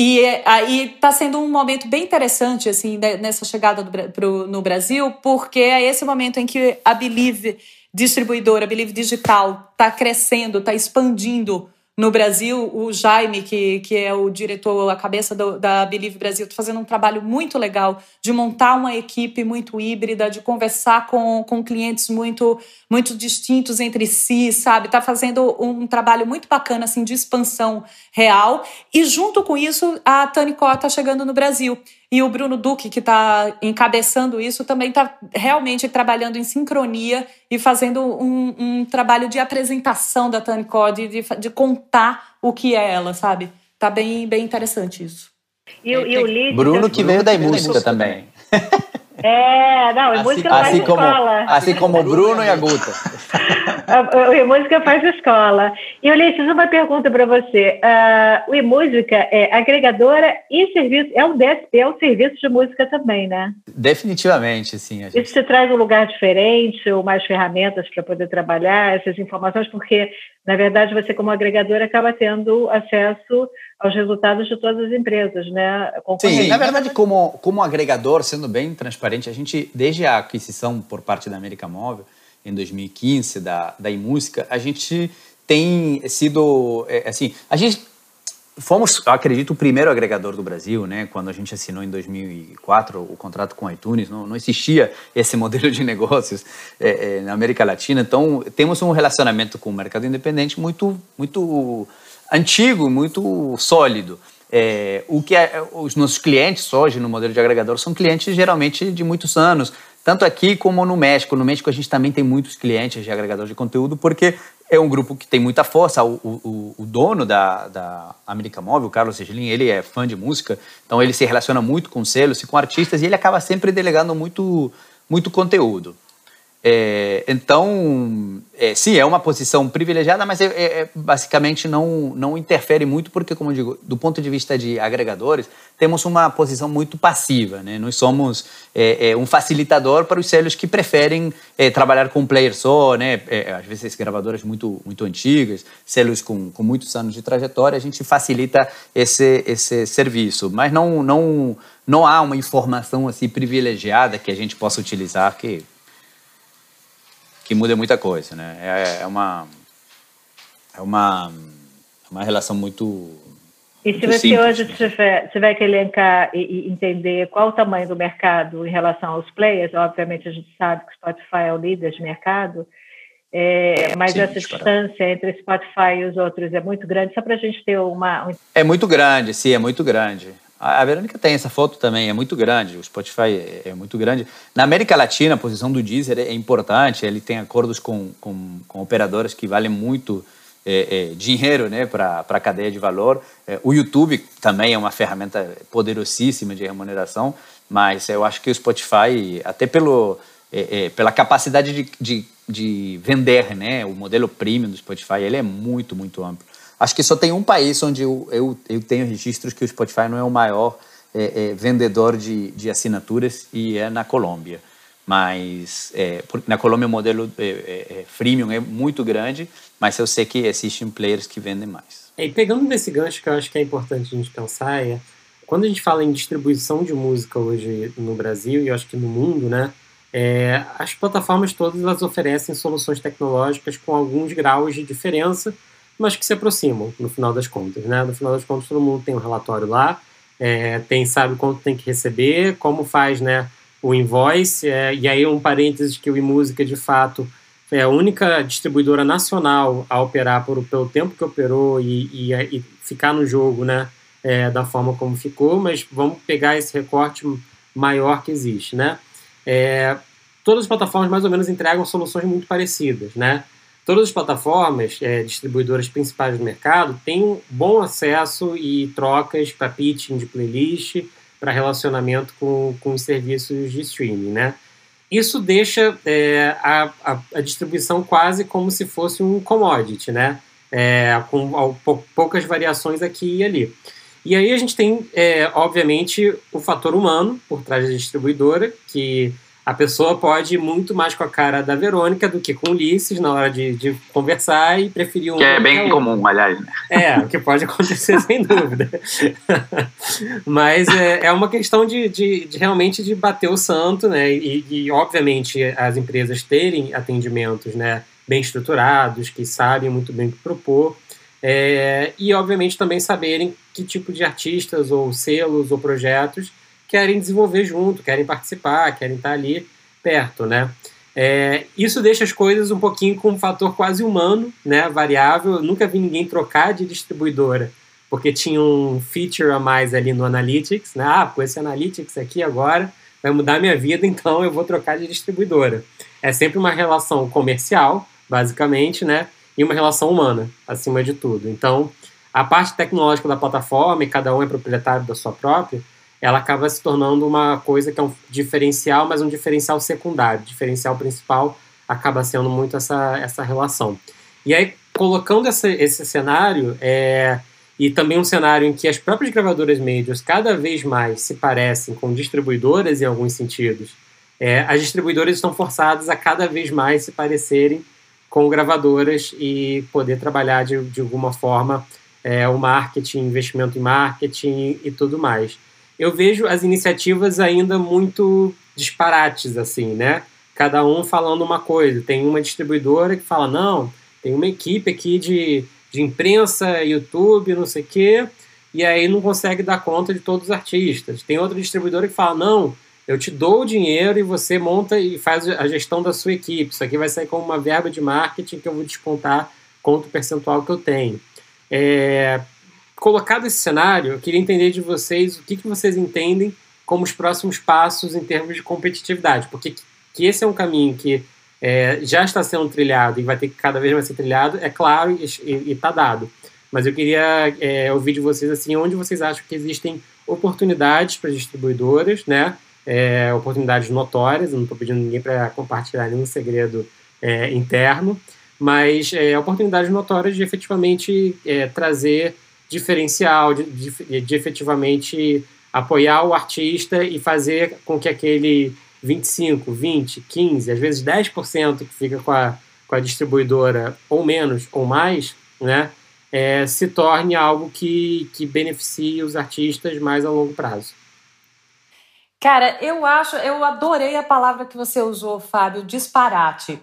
E aí está sendo um momento bem interessante assim né, nessa chegada do, pro, no Brasil, porque é esse momento em que a Believe distribuidora, a Believe Digital, está crescendo, está expandindo no Brasil, o Jaime, que, que é o diretor, a cabeça do, da Believe Brasil, está fazendo um trabalho muito legal de montar uma equipe muito híbrida, de conversar com, com clientes muito, muito distintos entre si, sabe? Está fazendo um trabalho muito bacana assim, de expansão real. E junto com isso, a Tani Có está chegando no Brasil. E o Bruno Duque, que está encabeçando isso, também está realmente trabalhando em sincronia e fazendo um, um trabalho de apresentação da Tani Code, de, de contar o que é ela, sabe? Tá bem, bem interessante isso. E, e o Líder... Bruno que veio da música também. É, não, assim, música faz assim como, escola. Assim como o Bruno e a Guta. o música faz escola. E Ulisses, uma pergunta para você. Uh, o eMúsica é agregadora e serviço, é um DSP, é um serviço de música também, né? Definitivamente, sim. Gente... Isso te traz um lugar diferente ou mais ferramentas para poder trabalhar essas informações, porque, na verdade, você como agregadora acaba tendo acesso aos resultados de todas as empresas, né? Sim, na verdade, como, como agregador, sendo bem transparente, a gente, desde a aquisição por parte da América Móvel, em 2015, da, da iMúsica, a gente tem sido, é, assim, a gente fomos, acredito, o primeiro agregador do Brasil, né? Quando a gente assinou em 2004 o contrato com a iTunes, não, não existia esse modelo de negócios é, é, na América Latina. Então, temos um relacionamento com o mercado independente muito, muito antigo, muito sólido. É, o que é, os nossos clientes hoje no modelo de agregador são clientes geralmente de muitos anos, tanto aqui como no México. No México a gente também tem muitos clientes de agregador de conteúdo, porque é um grupo que tem muita força. O, o, o dono da, da América Móvel, o Carlos Segelin, ele é fã de música, então ele se relaciona muito com selos e com artistas e ele acaba sempre delegando muito, muito conteúdo. É, então, é, sim, é uma posição privilegiada, mas é, é, é, basicamente não, não interfere muito, porque, como eu digo, do ponto de vista de agregadores, temos uma posição muito passiva. Né? Nós somos é, um facilitador para os selos que preferem trabalhar com player só, né? às vezes gravadoras muito, muito antigas, selos com, com muitos anos de trajetória, a gente facilita esse, esse serviço, mas não, não, não há uma informação assim privilegiada que a gente possa utilizar que que muda muita coisa, né? É, é uma é uma uma relação muito e se você simples, hoje né? tiver, tiver que elencar e, e, entender qual o tamanho do mercado em relação aos players, obviamente a gente sabe que o Spotify é o líder de mercado, é, mas Sim, essa distância entre Spotify e os outros é muito grande, só para a gente ter uma... Um... É muito grande, sim, é muito grande. A Verônica tem essa foto também, é muito grande, o Spotify é, é muito grande. Na América Latina, a posição do Deezer é importante, ele tem acordos com, com, com operadoras que valem muito é, é, dinheiro né, para a cadeia de valor. É, o YouTube também é uma ferramenta poderosíssima de remuneração, mas eu acho que o Spotify, até pelo, é, é, pela capacidade de, de, de vender, né, o modelo premium do Spotify, ele é muito, muito amplo. Acho que só tem um país onde eu, eu, eu tenho registros que o Spotify não é o maior é, é, vendedor de, de assinaturas e é na Colômbia. Mas é, na Colômbia o modelo é, é, é, freemium é muito grande, mas eu sei que existem players que vendem mais. e pegando desse gancho que eu acho que é importante a gente pensar é quando a gente fala em distribuição de música hoje no Brasil e acho que no mundo, né, as plataformas todas elas oferecem soluções tecnológicas com alguns graus de diferença mas que se aproximam no final das contas, né? No final das contas, todo mundo tem um relatório lá, é, tem sabe quanto tem que receber, como faz, né? O invoice, é, e aí um parênteses que o iMúsica, de fato, é a única distribuidora nacional a operar por, pelo tempo que operou e, e, e ficar no jogo, né? É, da forma como ficou, mas vamos pegar esse recorte maior que existe, né? É, todas as plataformas mais ou menos entregam soluções muito parecidas, né? Todas as plataformas, é, distribuidoras principais do mercado, têm bom acesso e trocas para pitching de playlist, para relacionamento com, com os serviços de streaming, né? Isso deixa é, a, a, a, distribuição quase como se fosse um commodity, né? É, com poucas variações aqui e ali. E aí a gente tem, é, obviamente, o fator humano por trás da distribuidora, que a pessoa pode ir muito mais com a cara da Verônica do que com o Ulisses na hora de, de conversar e preferir um. Que é bem comum, aliás. Né? É, o que pode acontecer sem dúvida. Mas é, é uma questão de, de, de, realmente de bater o santo, né? E, e, obviamente, as empresas terem atendimentos né, bem estruturados, que sabem muito bem o que propor. É, e, obviamente, também saberem que tipo de artistas ou selos ou projetos querem desenvolver junto, querem participar, querem estar ali perto, né? É, isso deixa as coisas um pouquinho com um fator quase humano, né, variável. Eu nunca vi ninguém trocar de distribuidora porque tinha um feature a mais ali no Analytics, né? Ah, com esse Analytics aqui agora vai mudar minha vida, então eu vou trocar de distribuidora. É sempre uma relação comercial, basicamente, né? E uma relação humana, acima de tudo. Então, a parte tecnológica da plataforma, e cada um é proprietário da sua própria, ela acaba se tornando uma coisa que é um diferencial, mas um diferencial secundário. O diferencial principal acaba sendo muito essa, essa relação. E aí, colocando essa, esse cenário, é, e também um cenário em que as próprias gravadoras majors cada vez mais se parecem com distribuidoras em alguns sentidos, é, as distribuidoras estão forçadas a cada vez mais se parecerem com gravadoras e poder trabalhar de, de alguma forma é, o marketing, investimento em marketing e tudo mais eu vejo as iniciativas ainda muito disparates, assim, né? Cada um falando uma coisa. Tem uma distribuidora que fala, não, tem uma equipe aqui de, de imprensa, YouTube, não sei o quê, e aí não consegue dar conta de todos os artistas. Tem outra distribuidora que fala: não, eu te dou o dinheiro e você monta e faz a gestão da sua equipe. Isso aqui vai sair como uma verba de marketing que eu vou descontar contra o percentual que eu tenho. É, colocado esse cenário, eu queria entender de vocês o que, que vocês entendem como os próximos passos em termos de competitividade, porque que esse é um caminho que é, já está sendo trilhado e vai ter que cada vez mais ser trilhado, é claro e está dado. Mas eu queria é, ouvir de vocês assim, onde vocês acham que existem oportunidades para distribuidoras, né? É, oportunidades notórias, eu não estou pedindo ninguém para compartilhar nenhum segredo é, interno, mas é, oportunidades notórias de efetivamente é, trazer diferencial, de, de, de efetivamente apoiar o artista e fazer com que aquele 25, 20, 15, às vezes 10% que fica com a, com a distribuidora, ou menos, ou mais, né, é, se torne algo que, que beneficie os artistas mais a longo prazo. Cara, eu acho, eu adorei a palavra que você usou, Fábio, disparate.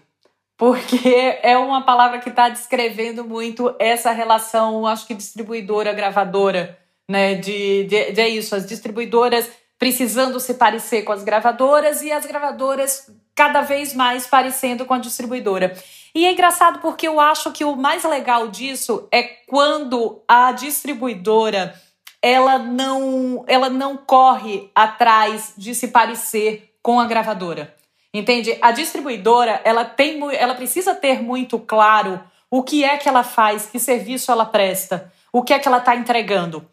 Porque é uma palavra que está descrevendo muito essa relação, acho que distribuidora-gravadora, né? De, de, de é isso, as distribuidoras precisando se parecer com as gravadoras e as gravadoras cada vez mais parecendo com a distribuidora. E é engraçado porque eu acho que o mais legal disso é quando a distribuidora ela não ela não corre atrás de se parecer com a gravadora. Entende? A distribuidora, ela tem ela precisa ter muito claro o que é que ela faz, que serviço ela presta, o que é que ela está entregando.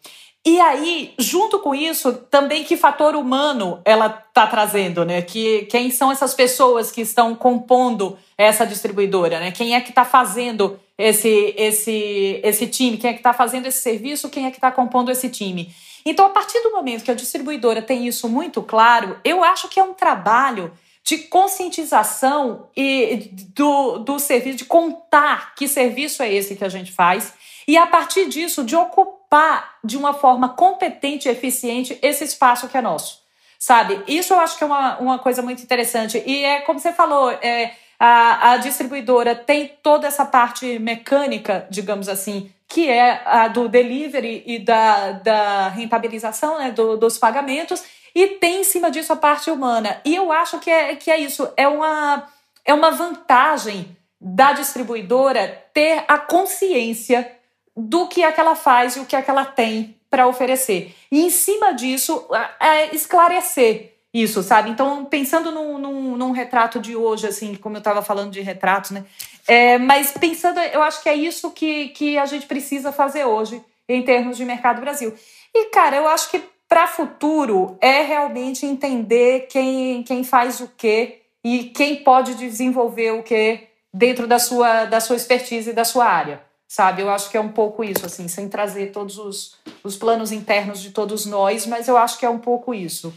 E aí, junto com isso, também que fator humano ela está trazendo, né? Que quem são essas pessoas que estão compondo essa distribuidora, né? Quem é que está fazendo esse esse esse time? Quem é que está fazendo esse serviço? Quem é que está compondo esse time? Então, a partir do momento que a distribuidora tem isso muito claro, eu acho que é um trabalho de conscientização e do, do serviço, de contar que serviço é esse que a gente faz, e a partir disso, de ocupar de uma forma competente e eficiente esse espaço que é nosso. Sabe? Isso eu acho que é uma, uma coisa muito interessante. E é como você falou, é, a, a distribuidora tem toda essa parte mecânica, digamos assim, que é a do delivery e da, da rentabilização né, do, dos pagamentos, e tem em cima disso a parte humana. E eu acho que é, que é isso, é uma, é uma vantagem da distribuidora ter a consciência do que é que ela faz e o que é que ela tem para oferecer. E em cima disso, é esclarecer isso, sabe? Então, pensando num, num, num retrato de hoje, assim, como eu estava falando de retratos, né? É, mas pensando, eu acho que é isso que, que a gente precisa fazer hoje em termos de mercado Brasil. E, cara, eu acho que para futuro é realmente entender quem, quem faz o quê e quem pode desenvolver o quê dentro da sua, da sua expertise e da sua área sabe? Eu acho que é um pouco isso, assim, sem trazer todos os, os planos internos de todos nós, mas eu acho que é um pouco isso.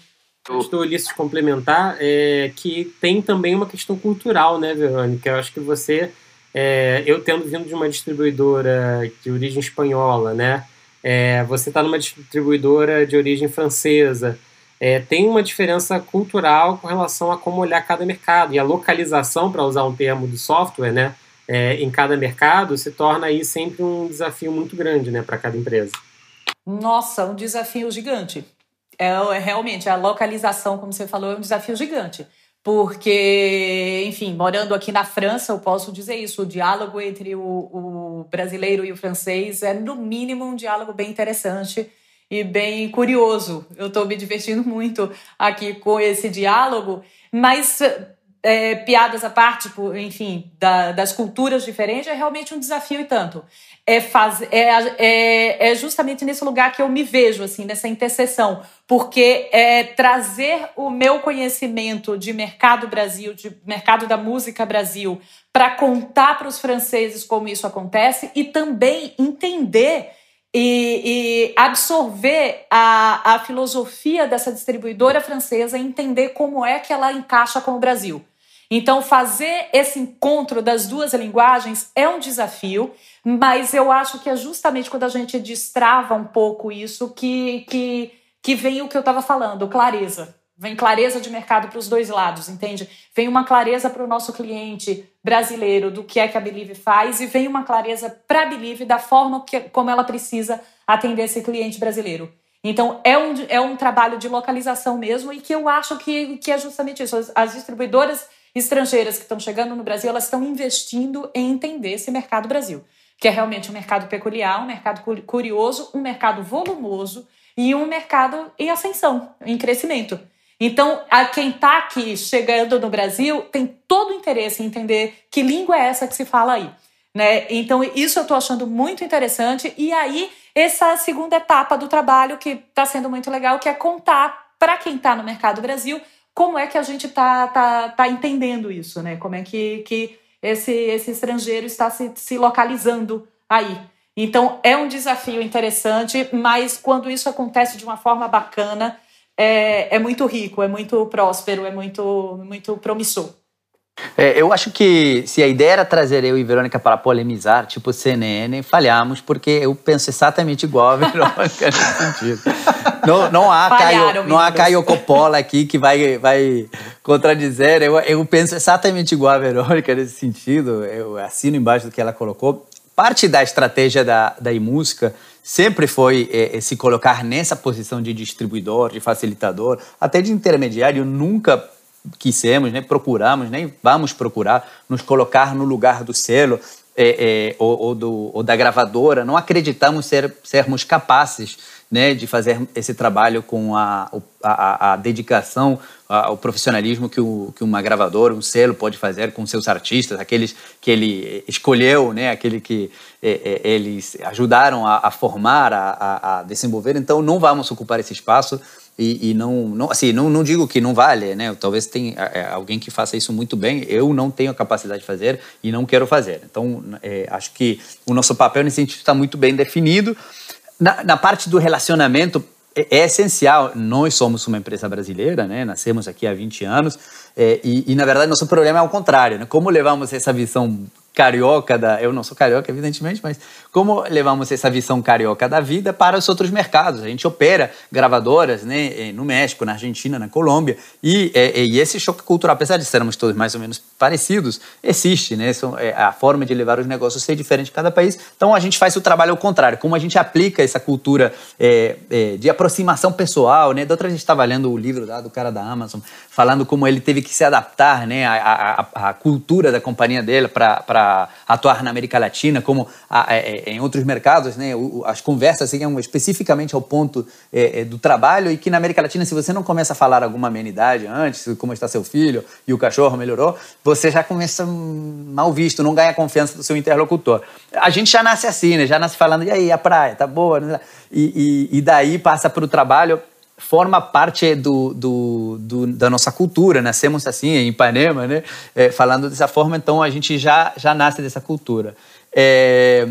Antes do Ulisses complementar, é que tem também uma questão cultural, né, Verônica? Eu acho que você, é, eu tendo vindo de uma distribuidora de origem espanhola, né? É, você está numa distribuidora de origem francesa. É, tem uma diferença cultural com relação a como olhar cada mercado. E a localização, para usar um termo do software, né? é, em cada mercado se torna aí sempre um desafio muito grande né, para cada empresa. Nossa, um desafio gigante. É, é, realmente a localização, como você falou, é um desafio gigante. Porque, enfim, morando aqui na França, eu posso dizer isso: o diálogo entre o, o brasileiro e o francês é, no mínimo, um diálogo bem interessante e bem curioso. Eu estou me divertindo muito aqui com esse diálogo, mas é, piadas à parte, por, enfim, da, das culturas diferentes, é realmente um desafio e tanto. É, faz, é, é, é, justamente nesse lugar que eu me vejo, assim, nessa interseção, porque é trazer o meu conhecimento de mercado Brasil, de mercado da música Brasil, para contar para os franceses como isso acontece e também entender e, e, absorver a, a filosofia dessa distribuidora francesa e entender como é que ela encaixa com o Brasil. Então, fazer esse encontro das duas linguagens é um desafio, mas eu acho que é justamente quando a gente destrava um pouco isso que, que, que vem o que eu estava falando, clareza. Vem clareza de mercado para os dois lados, entende? Vem uma clareza para o nosso cliente brasileiro do que é que a Believe faz e vem uma clareza para a Believe da forma que, como ela precisa atender esse cliente brasileiro. Então, é um, é um trabalho de localização mesmo e que eu acho que, que é justamente isso. As, as distribuidoras estrangeiras que estão chegando no Brasil, elas estão investindo em entender esse mercado Brasil, que é realmente um mercado peculiar, um mercado curioso, um mercado volumoso e um mercado em ascensão, em crescimento. Então, a quem está aqui chegando no Brasil tem todo o interesse em entender que língua é essa que se fala aí. Né? Então, isso eu estou achando muito interessante. E aí, essa segunda etapa do trabalho, que está sendo muito legal, que é contar para quem está no mercado Brasil como é que a gente está tá, tá entendendo isso, né? Como é que, que esse, esse estrangeiro está se, se localizando aí. Então, é um desafio interessante, mas quando isso acontece de uma forma bacana, é, é muito rico, é muito próspero, é muito, muito promissor. É, eu acho que se a ideia era trazer eu e Verônica para polemizar, tipo CNN, falhamos, porque eu penso exatamente igual a Verônica nesse sentido. Não, não há, Caio, não há Caio Coppola aqui que vai, vai contradizer. Eu, eu penso exatamente igual a Verônica nesse sentido. Eu assino embaixo do que ela colocou. Parte da estratégia da, da iMúsica sempre foi é, se colocar nessa posição de distribuidor, de facilitador, até de intermediário. Nunca quisemos, nem né, procuramos, nem vamos procurar nos colocar no lugar do selo é, é, ou, ou, do, ou, da gravadora. Não acreditamos ser, sermos capazes né, de fazer esse trabalho com a, a, a dedicação, a, o profissionalismo que, o, que uma gravadora, um selo pode fazer com seus artistas, aqueles que ele escolheu, né, aquele que é, é eles ajudaram a, formar, a, desenvolver. Então, não vamos ocupar esse espaço e, e, não, não, assim, não, não digo que não vale, né? Talvez tenha é, alguém que faça isso muito bem. Eu não tenho a capacidade de fazer e não quero fazer. Então, é, acho que o nosso papel nesse sentido está muito bem definido. Na, na parte do relacionamento, é, é, essencial. Nós somos uma empresa brasileira, né? Nascemos aqui há 20 anos é, e, e, na verdade, nosso problema é o contrário, né? Como levamos essa visão carioca da. Eu não sou carioca, evidentemente, mas como levamos essa visão carioca da vida para os outros mercados? A gente opera gravadoras né, no México, na Argentina, na Colômbia, e, e esse choque cultural, apesar de sermos todos mais ou menos parecidos, existe, né? A forma de levar os negócios ser diferente em cada país. Então a gente faz o trabalho ao contrário, como a gente aplica essa cultura é, é, de aproximação pessoal, né? Da outra a gente estava lendo o livro lá do cara da Amazon, falando como ele teve que se adaptar, né, à, à, à cultura da companhia dele para atuar na América Latina, como a, a, é, é, em outros mercados, né, as conversas iam especificamente ao ponto é, é, do trabalho e que na América Latina, se você não começa a falar alguma amenidade antes, como está seu filho e o cachorro melhorou, você já começa mal visto, não ganha confiança do seu interlocutor. A gente já nasce assim, né, já nasce falando, e aí, a praia, tá boa? E, e, e daí passa para o trabalho forma parte do, do, do, da nossa cultura, nascemos assim em Ipanema, né? É, falando dessa forma, então a gente já, já nasce dessa cultura. É,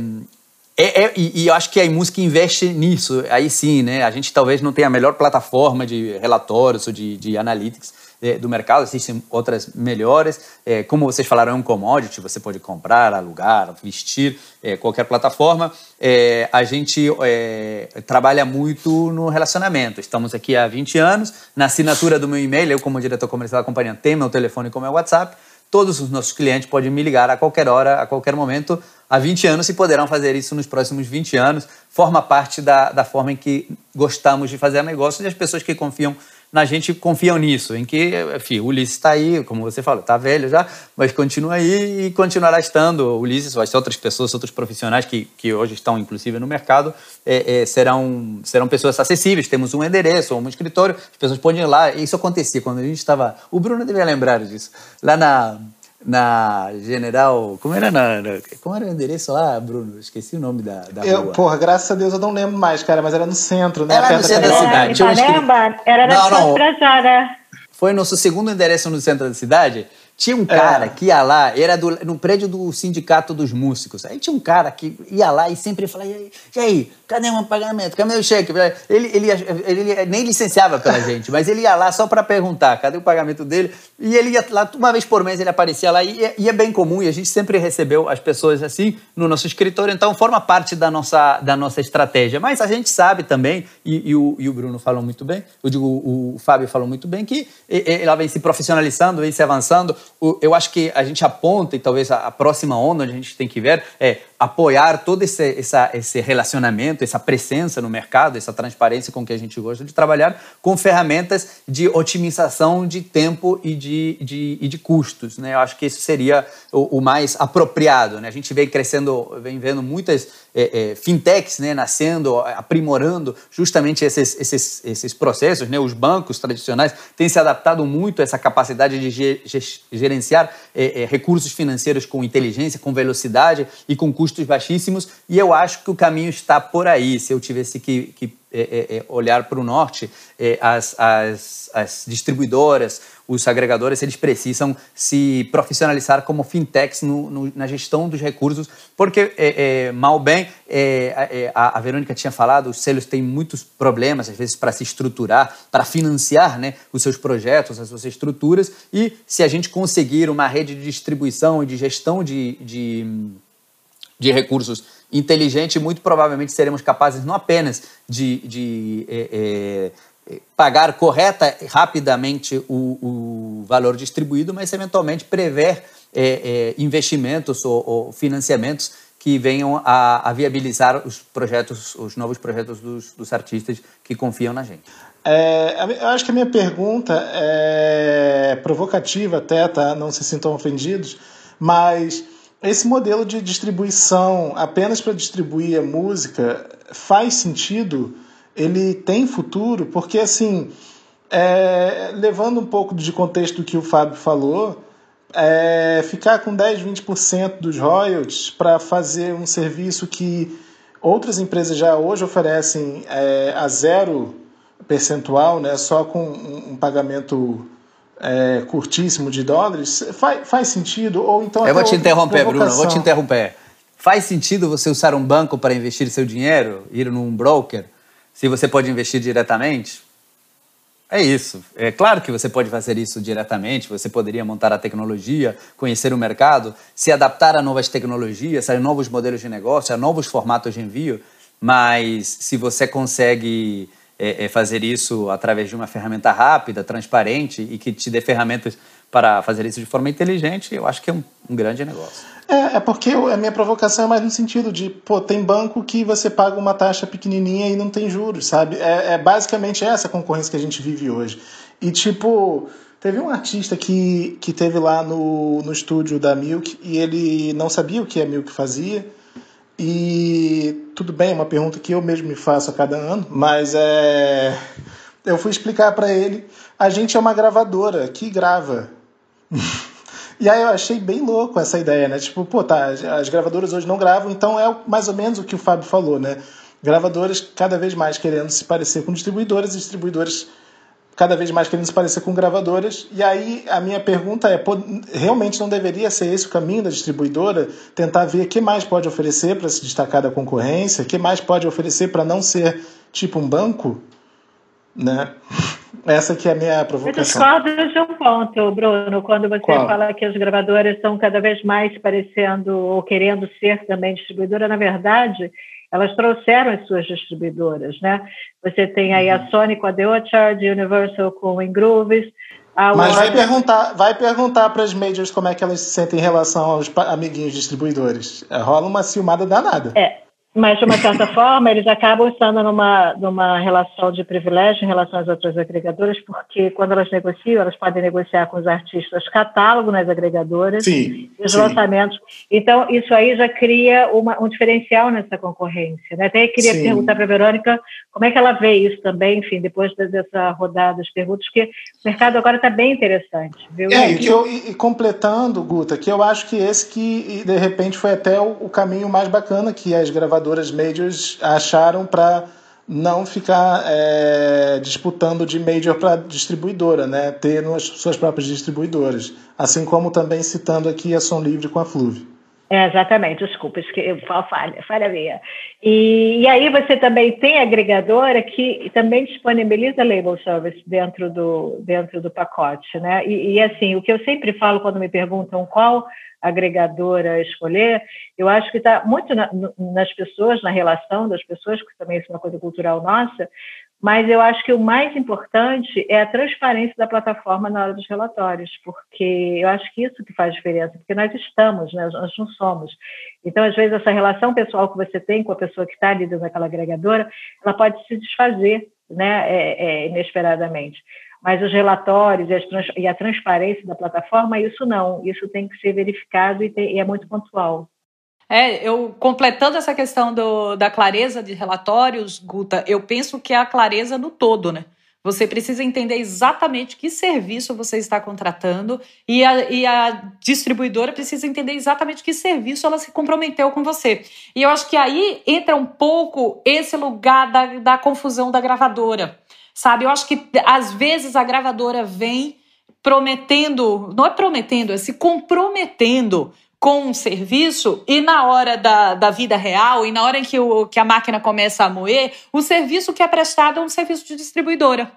é, é, e, e, eu acho que a música investe nisso, aí sim, né? A gente talvez não tenha a melhor plataforma de relatórios ou de, de analytics, é, do mercado, existem outras melhores. É, como vocês falaram, é um commodity, você pode comprar, alugar, vestir, é, qualquer plataforma. A gente trabalha muito no relacionamento. Estamos aqui há 20 anos. Na assinatura do meu e-mail, eu, como diretor comercial da companhia, tenho meu telefone com meu WhatsApp. Todos os nossos clientes podem me ligar a qualquer hora, a qualquer momento, há 20 anos e poderão fazer isso nos próximos 20 anos. Forma parte da, da forma em que gostamos de fazer negócios e as pessoas que confiam na gente confiam nisso, em que, enfim, Ulisses está aí, como você falou, está velho já, mas continua aí e continuará estando. Ulisses, vai ser outras pessoas, outros profissionais que, que hoje estão, inclusive, no mercado, é, é, serão, serão pessoas acessíveis. Temos um endereço, um escritório, as pessoas podem ir lá. Isso acontecia quando a gente estava. O Bruno devia lembrar disso. Lá na na General. Como era na, na, Como era o endereço lá, Bruno? Esqueci o nome da, da eu, rua. Porra, graças a Deus eu não lembro mais, cara, mas era no centro, né? Era no centro da cidade. Tinha Ipanema, era na não, não. Né? Foi nosso segundo endereço no centro da cidade Tinha um cara é. que ia lá, era do, no prédio do sindicato dos músicos. Aí tinha um cara que ia lá e sempre falava: e aí, cadê o pagamento? Cadê o cheque? Ele, ele, ele, ele, nem licenciava pela gente, mas ele ia lá só para perguntar: cadê o pagamento dele? E ele ia lá, uma vez por mês ele aparecia lá e, e é bem comum, e a gente sempre recebeu as pessoas assim no nosso escritório, então forma parte da nossa, da nossa estratégia. Mas a gente sabe também, e, e, o, e o Bruno falou muito bem, eu digo, o, o Fábio falou muito bem, que ela vem se profissionalizando, vem se avançando eu acho que a gente aponta, e talvez a, próxima onda a gente tem que ver é apoiar todo esse, essa, esse relacionamento, essa presença no mercado, essa transparência com que a gente gosta de trabalhar, com ferramentas de otimização de tempo e de, de, e de custos. Né? Eu acho que isso seria o, o mais apropriado. Né? A gente vem crescendo, vem vendo muitas é, é, fintechs né, nascendo, aprimorando justamente esses, esses, esses processos. Né? Os bancos tradicionais têm se adaptado muito a essa capacidade de gerenciar é, é, recursos financeiros com inteligência, com velocidade e com custos baixíssimos, e eu acho que o caminho está por aí. Se eu tivesse que, que é, é, é olhar para o norte, é, as, as, as, distribuidoras, os agregadores, eles precisam se profissionalizar como fintechs no, no, na gestão dos recursos, porque, é, mal bem, a, a, Verônica tinha falado, os selos têm muitos problemas, às vezes, para se estruturar, para financiar né, os seus projetos, as suas estruturas, e se a gente conseguir uma rede de distribuição e de gestão de, de de recursos inteligente, muito provavelmente seremos capazes não apenas de, de é, é, pagar correta rapidamente o, o, valor distribuído, mas eventualmente prever é, investimentos ou, ou, financiamentos que venham a, a, viabilizar os projetos, os novos projetos dos, dos artistas que confiam na gente. É, eu acho que a minha pergunta é provocativa até, tá? Não se sintam ofendidos, mas esse modelo de distribuição apenas para distribuir a música faz sentido? Ele tem futuro? Porque, assim, é, levando um pouco de contexto que o Fábio falou, é, ficar com 10, 20% dos royalties para fazer um serviço que outras empresas já hoje oferecem é, a zero percentual, né, só com um, um pagamento é, curtíssimo de dólares, faz, faz sentido? Ou então Eu vou te interromper, Bruno, vou te interromper. Faz sentido você usar um banco para investir seu dinheiro, ir num broker, se você pode investir diretamente? É isso. É claro que você pode fazer isso diretamente, você poderia montar a tecnologia, conhecer o mercado, se adaptar a novas tecnologias, a novos modelos de negócio, a novos formatos de envio, mas se você consegue é, é fazer isso através de uma ferramenta rápida, transparente e que te dê ferramentas para fazer isso de forma inteligente, eu acho que é um, um grande negócio. É, é porque a minha provocação é mais no sentido de, pô, tem banco que você paga uma taxa pequenininha e não tem juros, sabe? É, é basicamente essa concorrência que a gente vive hoje. E, tipo, teve um artista que, que teve lá no, no estúdio da Milk e ele não sabia o que a Milk fazia e tudo bem, é uma pergunta que eu mesmo me faço a cada ano, mas é eu fui explicar para ele, a gente é uma gravadora que grava. e aí eu achei bem louco essa ideia, né? Tipo, pô, tá, as gravadoras hoje não gravam, então é mais ou menos o que o Fábio falou, né? Gravadoras cada vez mais querendo se parecer com distribuidoras, e distribuidores cada vez mais querendo se parecer com gravadoras. E aí a minha pergunta é: realmente não deveria ser esse o caminho da distribuidora? Tentar ver o que mais pode oferecer para se destacar da concorrência, o que mais pode oferecer para não ser tipo um banco? Né? Essa que é a minha provocação. Eu discordo de um ponto, Bruno, quando você Qual? fala que as gravadoras estão cada vez mais parecendo ou querendo ser também distribuidora. Na verdade, elas trouxeram as suas distribuidoras, né? Você tem aí a uhum. Sony com a The Orchard, Universal com o Ingrooves. Mas vai perguntar, vai perguntar para as majors como é que elas se sentem em relação aos amiguinhos distribuidores. Rola uma ciumada danada. É, mas, de uma certa forma, eles acabam estando numa, numa relação de privilégio em relação às outras agregadoras, porque quando elas negociam, elas podem negociar com os artistas catálogo nas agregadoras, sim, os sim. lançamentos. Então, isso aí já cria uma, um diferencial nessa concorrência. Né? Até queria sim. perguntar para a Verônica como é que ela vê isso também, enfim, depois dessa rodada de perguntas, porque o mercado agora está bem interessante. Viu? É, e, eu, e, completando, Guta, que eu acho que esse que, de repente, foi até o, o caminho mais bacana que as gravadoras gravadoras majors acharam para não ficar é, disputando de major para distribuidora, né? ter as suas próprias distribuidoras. Assim como também citando aqui a Som Livre com a Fluve. É, exatamente, desculpa, falha, falha minha. E, e aí você também tem agregadora que também disponibiliza label service dentro do, dentro do pacote, né? E, e assim, o que eu sempre falo quando me perguntam qual agregadora escolher, eu acho que está muito na, nas pessoas, na relação das pessoas, que também isso é uma coisa cultural nossa, mas eu acho que o mais importante é a transparência da plataforma na hora dos relatórios, porque eu acho que isso que faz diferença, porque nós estamos, né? nós não somos. Então, às vezes, essa relação pessoal que você tem com a pessoa que está ali dentro daquela agregadora, ela pode se desfazer né? É, é, inesperadamente. Mas os relatórios e, a transparência da plataforma, isso não, isso tem que ser verificado e, e é muito pontual. É, eu completando essa questão do, da clareza de relatórios, Guta, eu penso que é a clareza no todo, né? Você precisa entender exatamente que serviço você está contratando e a, e a, distribuidora precisa entender exatamente que serviço ela se comprometeu com você. E eu acho que aí entra um pouco esse lugar da, da confusão da gravadora, sabe? Eu acho que às vezes a gravadora vem prometendo, não é prometendo, é se comprometendo com um serviço e na hora da, da vida real e na hora em que, o, que a máquina começa a moer, o serviço que é prestado é um serviço de distribuidora.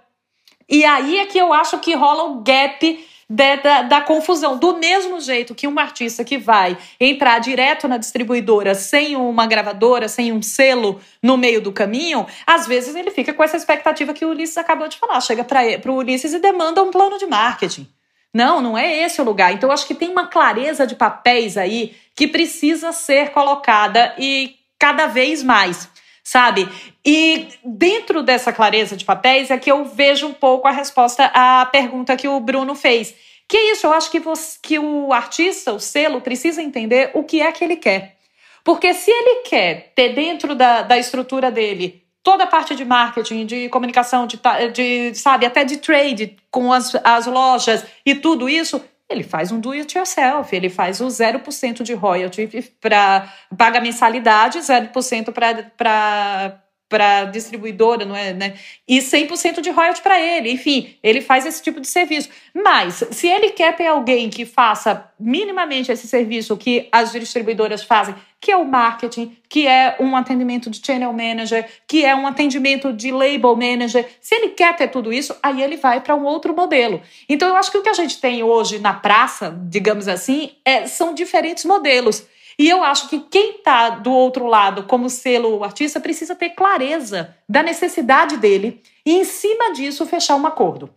E aí é que eu acho que rola o gap de, da, da, confusão. Do mesmo jeito que um artista que vai entrar direto na distribuidora sem uma gravadora, sem um selo no meio do caminho, às vezes ele fica com essa expectativa que o Ulisses acabou de falar. Chega para o Ulisses e demanda um plano de marketing. Não, não é esse o lugar. Então, acho que tem uma clareza de papéis aí que precisa ser colocada e cada vez mais, sabe? E dentro dessa clareza de papéis é que eu vejo um pouco a resposta à pergunta que o Bruno fez. Que é isso, eu acho que, você, que o artista, o selo, precisa entender o que é que ele quer. Porque se ele quer ter dentro da, da estrutura dele toda a parte de marketing, de comunicação, de, de sabe, até de trade com as, as lojas e tudo isso, ele faz um do it yourself, ele faz o 0% de royalty para paga mensalidade, 0% para para distribuidora, não é, né? E 100% de royalty para ele. Enfim, ele faz esse tipo de serviço. Mas se ele quer ter alguém que faça minimamente esse serviço que as distribuidoras fazem, que é o marketing, que é um atendimento de channel manager, que é um atendimento de label manager, se ele quer ter tudo isso, aí ele vai para um outro modelo. Então eu acho que o que a gente tem hoje na praça, digamos assim, é, são diferentes modelos. E eu acho que quem está do outro lado, como selo artista, precisa ter clareza da necessidade dele e, em cima disso, fechar um acordo.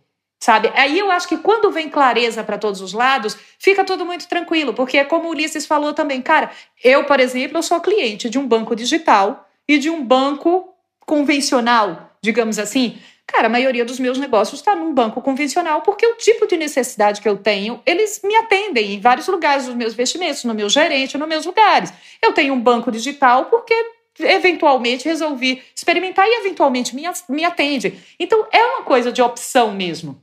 Sabe? Aí eu acho que quando vem clareza para todos os lados, fica tudo muito tranquilo, porque é como o Ulisses falou também, cara, eu, por exemplo, eu sou cliente de um banco digital e de um banco convencional, digamos assim. Cara, a maioria dos meus negócios está num banco convencional, porque o tipo de necessidade que eu tenho, eles me atendem em vários lugares dos meus investimentos, no meu gerente, nos meus lugares. Eu tenho um banco digital porque eventualmente resolvi experimentar e eventualmente me, me atende. Então é uma coisa de opção mesmo.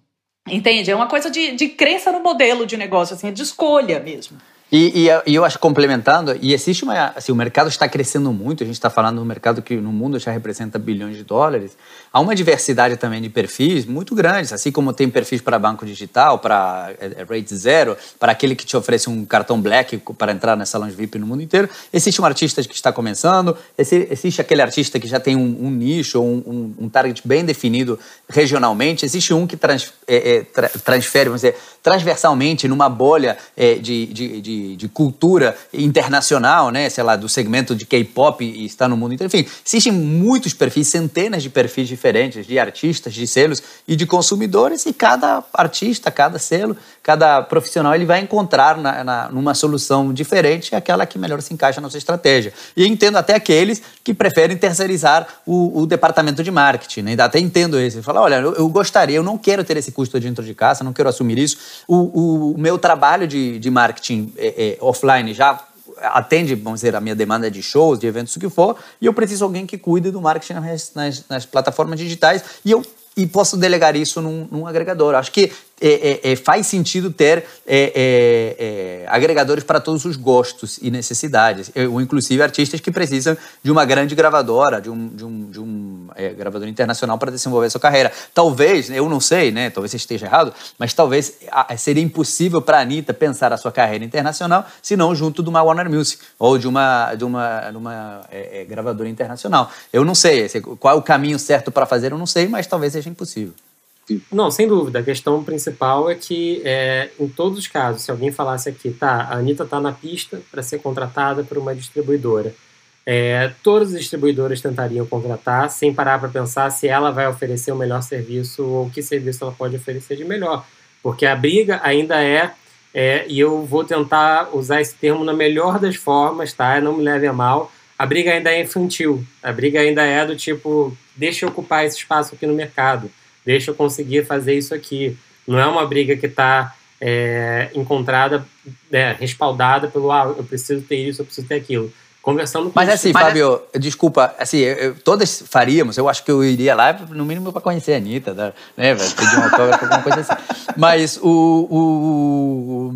Entende? É uma coisa de, de crença no modelo de negócio, assim, de escolha mesmo. E, e, eu acho complementando, e existe uma. Assim, o mercado está crescendo muito, a gente está falando de um mercado que no mundo já representa bilhões de dólares. Há uma diversidade também de perfis muito grandes, assim como tem perfis para banco digital, para é, é, rate zero, para aquele que te oferece um cartão black para entrar nessa lounge VIP no mundo inteiro. Existe um artista que está começando, existe aquele artista que já tem um, um nicho, um, um, target bem definido regionalmente, existe um que trans, é, é, tra, transfere, vamos dizer, transversalmente numa bolha é, de, de, de de, cultura internacional, né? Sei lá, do segmento de K-pop e está no mundo inteiro. Enfim, existem muitos perfis, centenas de perfis diferentes de artistas, de selos e de consumidores e cada artista, cada selo, cada profissional ele vai encontrar na, na, numa solução diferente aquela que melhor se encaixa na sua estratégia. E entendo até aqueles que preferem terceirizar o, o departamento de marketing, né? até entendo esse. Fala, olha, eu, eu, gostaria, eu não quero ter esse custo dentro de casa, não quero assumir isso. O, o, o meu trabalho de, de marketing é, é, offline já atende, vamos dizer, a minha demanda de shows, de eventos, o que for, e eu preciso de alguém que cuide do marketing nas, nas, plataformas digitais e eu e posso delegar isso num, num, agregador. Acho que é, é, é faz sentido ter é, agregadores para todos os gostos e necessidades, ou inclusive artistas que precisam de uma grande gravadora, de um, de um, de um gravador internacional para desenvolver sua carreira. Talvez, eu não sei, né? Talvez esteja errado, mas talvez seria impossível para a Anitta pensar a sua carreira internacional se não junto de uma Warner Music ou de uma, de uma, de uma gravadora internacional. Eu não sei qual é o caminho certo para fazer, eu não sei, mas talvez seja impossível. Não, sem dúvida. A questão principal é que, é, em todos os casos, se alguém falasse aqui, tá, a Anitta está na pista para ser contratada por uma distribuidora, é, todas as distribuidoras tentariam contratar sem parar para pensar se ela vai oferecer o melhor serviço ou que serviço ela pode oferecer de melhor. Porque a briga ainda é, é e eu vou tentar usar esse termo na melhor das formas, tá? Não me leve a mal. A briga ainda é infantil. A briga ainda é do tipo, deixa eu ocupar esse espaço aqui no mercado deixa eu conseguir fazer isso aqui. Não é uma briga que está é, encontrada, é, respaldada pelo, ah, eu preciso ter isso, eu preciso ter aquilo. Conversando com Mas assim, Mas, Fábio, desculpa, assim, eu, eu, todas faríamos, eu acho que eu iria lá, no mínimo, para conhecer a Anitta, né? Pedir uma autógrafo, alguma coisa assim. Mas o, o,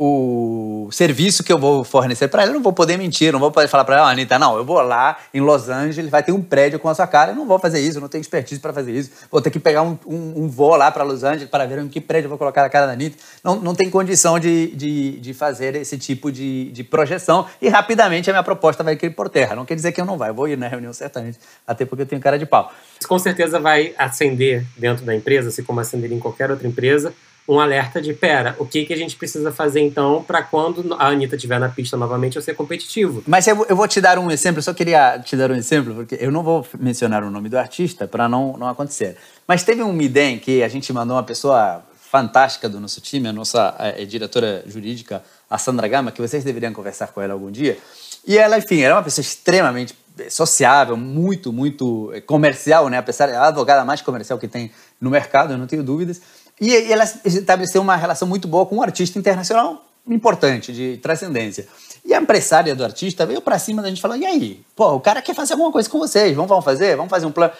o serviço que eu vou fornecer para ela, eu não vou poder mentir, não vou poder falar para ela, Anitta, não, eu vou lá em Los Angeles, vai ter um prédio com a sua cara, eu não vou fazer isso, eu não tenho expertise para fazer isso, vou ter que pegar um, um, um voo lá para Los Angeles para ver em que prédio eu vou colocar a cara da Anitta. Não, não tem condição de, de, de fazer esse tipo de, de projeção e rapidamente a minha proposta vai cair por terra. Não quer dizer que eu não vá, eu vou ir na reunião certamente, até porque eu tenho cara de pau. Isso com certeza vai acender dentro da empresa, assim como acender em qualquer outra empresa, um alerta de, pera, o que, que a gente precisa fazer então para quando a Anitta estiver na pista novamente eu ser competitivo? Mas eu, eu, vou te dar um exemplo, eu só queria te dar um exemplo, porque eu não vou mencionar o nome do artista para não, não acontecer. Mas teve um Midem que a gente mandou uma pessoa fantástica do nosso time, a nossa a, a diretora jurídica, a Sandra Gama, que vocês deveriam conversar com ela algum dia. E ela, enfim, era uma pessoa extremamente sociável, muito, muito comercial, né? Apesar, é a advogada mais comercial que tem no mercado, eu não tenho dúvidas. E, ela estabeleceu uma relação muito boa com um artista internacional importante, de transcendência. E a empresária do artista veio para cima da gente falando: e aí, pô, o cara quer fazer alguma coisa com vocês, vamos, vamos fazer? Vamos fazer um plano.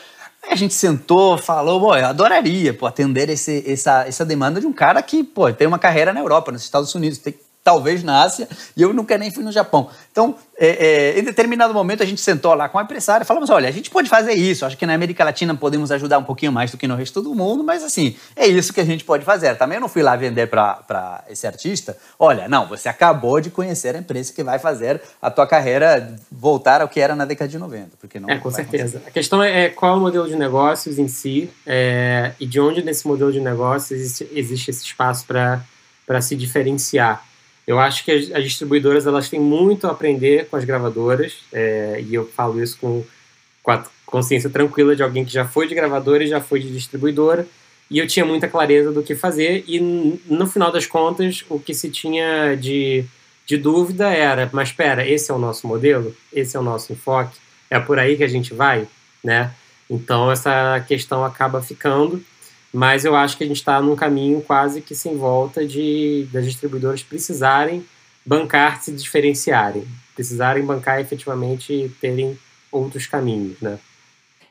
Aí a gente sentou, falou, eu adoraria pô, atender esse, essa, essa demanda de um cara que pô, tem uma carreira na Europa, nos Estados Unidos, tem, talvez na Ásia, e eu nunca nem fui no Japão. Então, é, é, em determinado momento, a gente sentou lá com a empresária e falamos: olha, a gente pode fazer isso. Acho que na América Latina podemos ajudar um pouquinho mais do que no resto do mundo, mas assim, é isso que a gente pode fazer. Também eu não fui lá vender para esse artista: olha, não, você acabou de conhecer a empresa que vai fazer a tua carreira voltar ao que era na década de 90. Porque não é, com certeza. Conseguir. A questão é, é qual é o modelo de negócios em si é, e de onde nesse modelo de negócios existe, existe esse espaço para se diferenciar. Eu acho que as, as, distribuidoras elas têm muito a aprender com as gravadoras, é, e eu falo isso com, com a consciência tranquila de alguém que já foi de gravadora e já foi de distribuidora, e eu tinha muita clareza do que fazer, e no final das contas, o que se tinha de, de dúvida era: mas espera, esse é o nosso modelo? Esse é o nosso enfoque? É por aí que a gente vai? Né? Então, essa questão acaba ficando mas eu acho que a gente está num caminho quase que sem volta de das distribuidoras precisarem bancar, se diferenciarem, precisarem bancar efetivamente terem outros caminhos, né?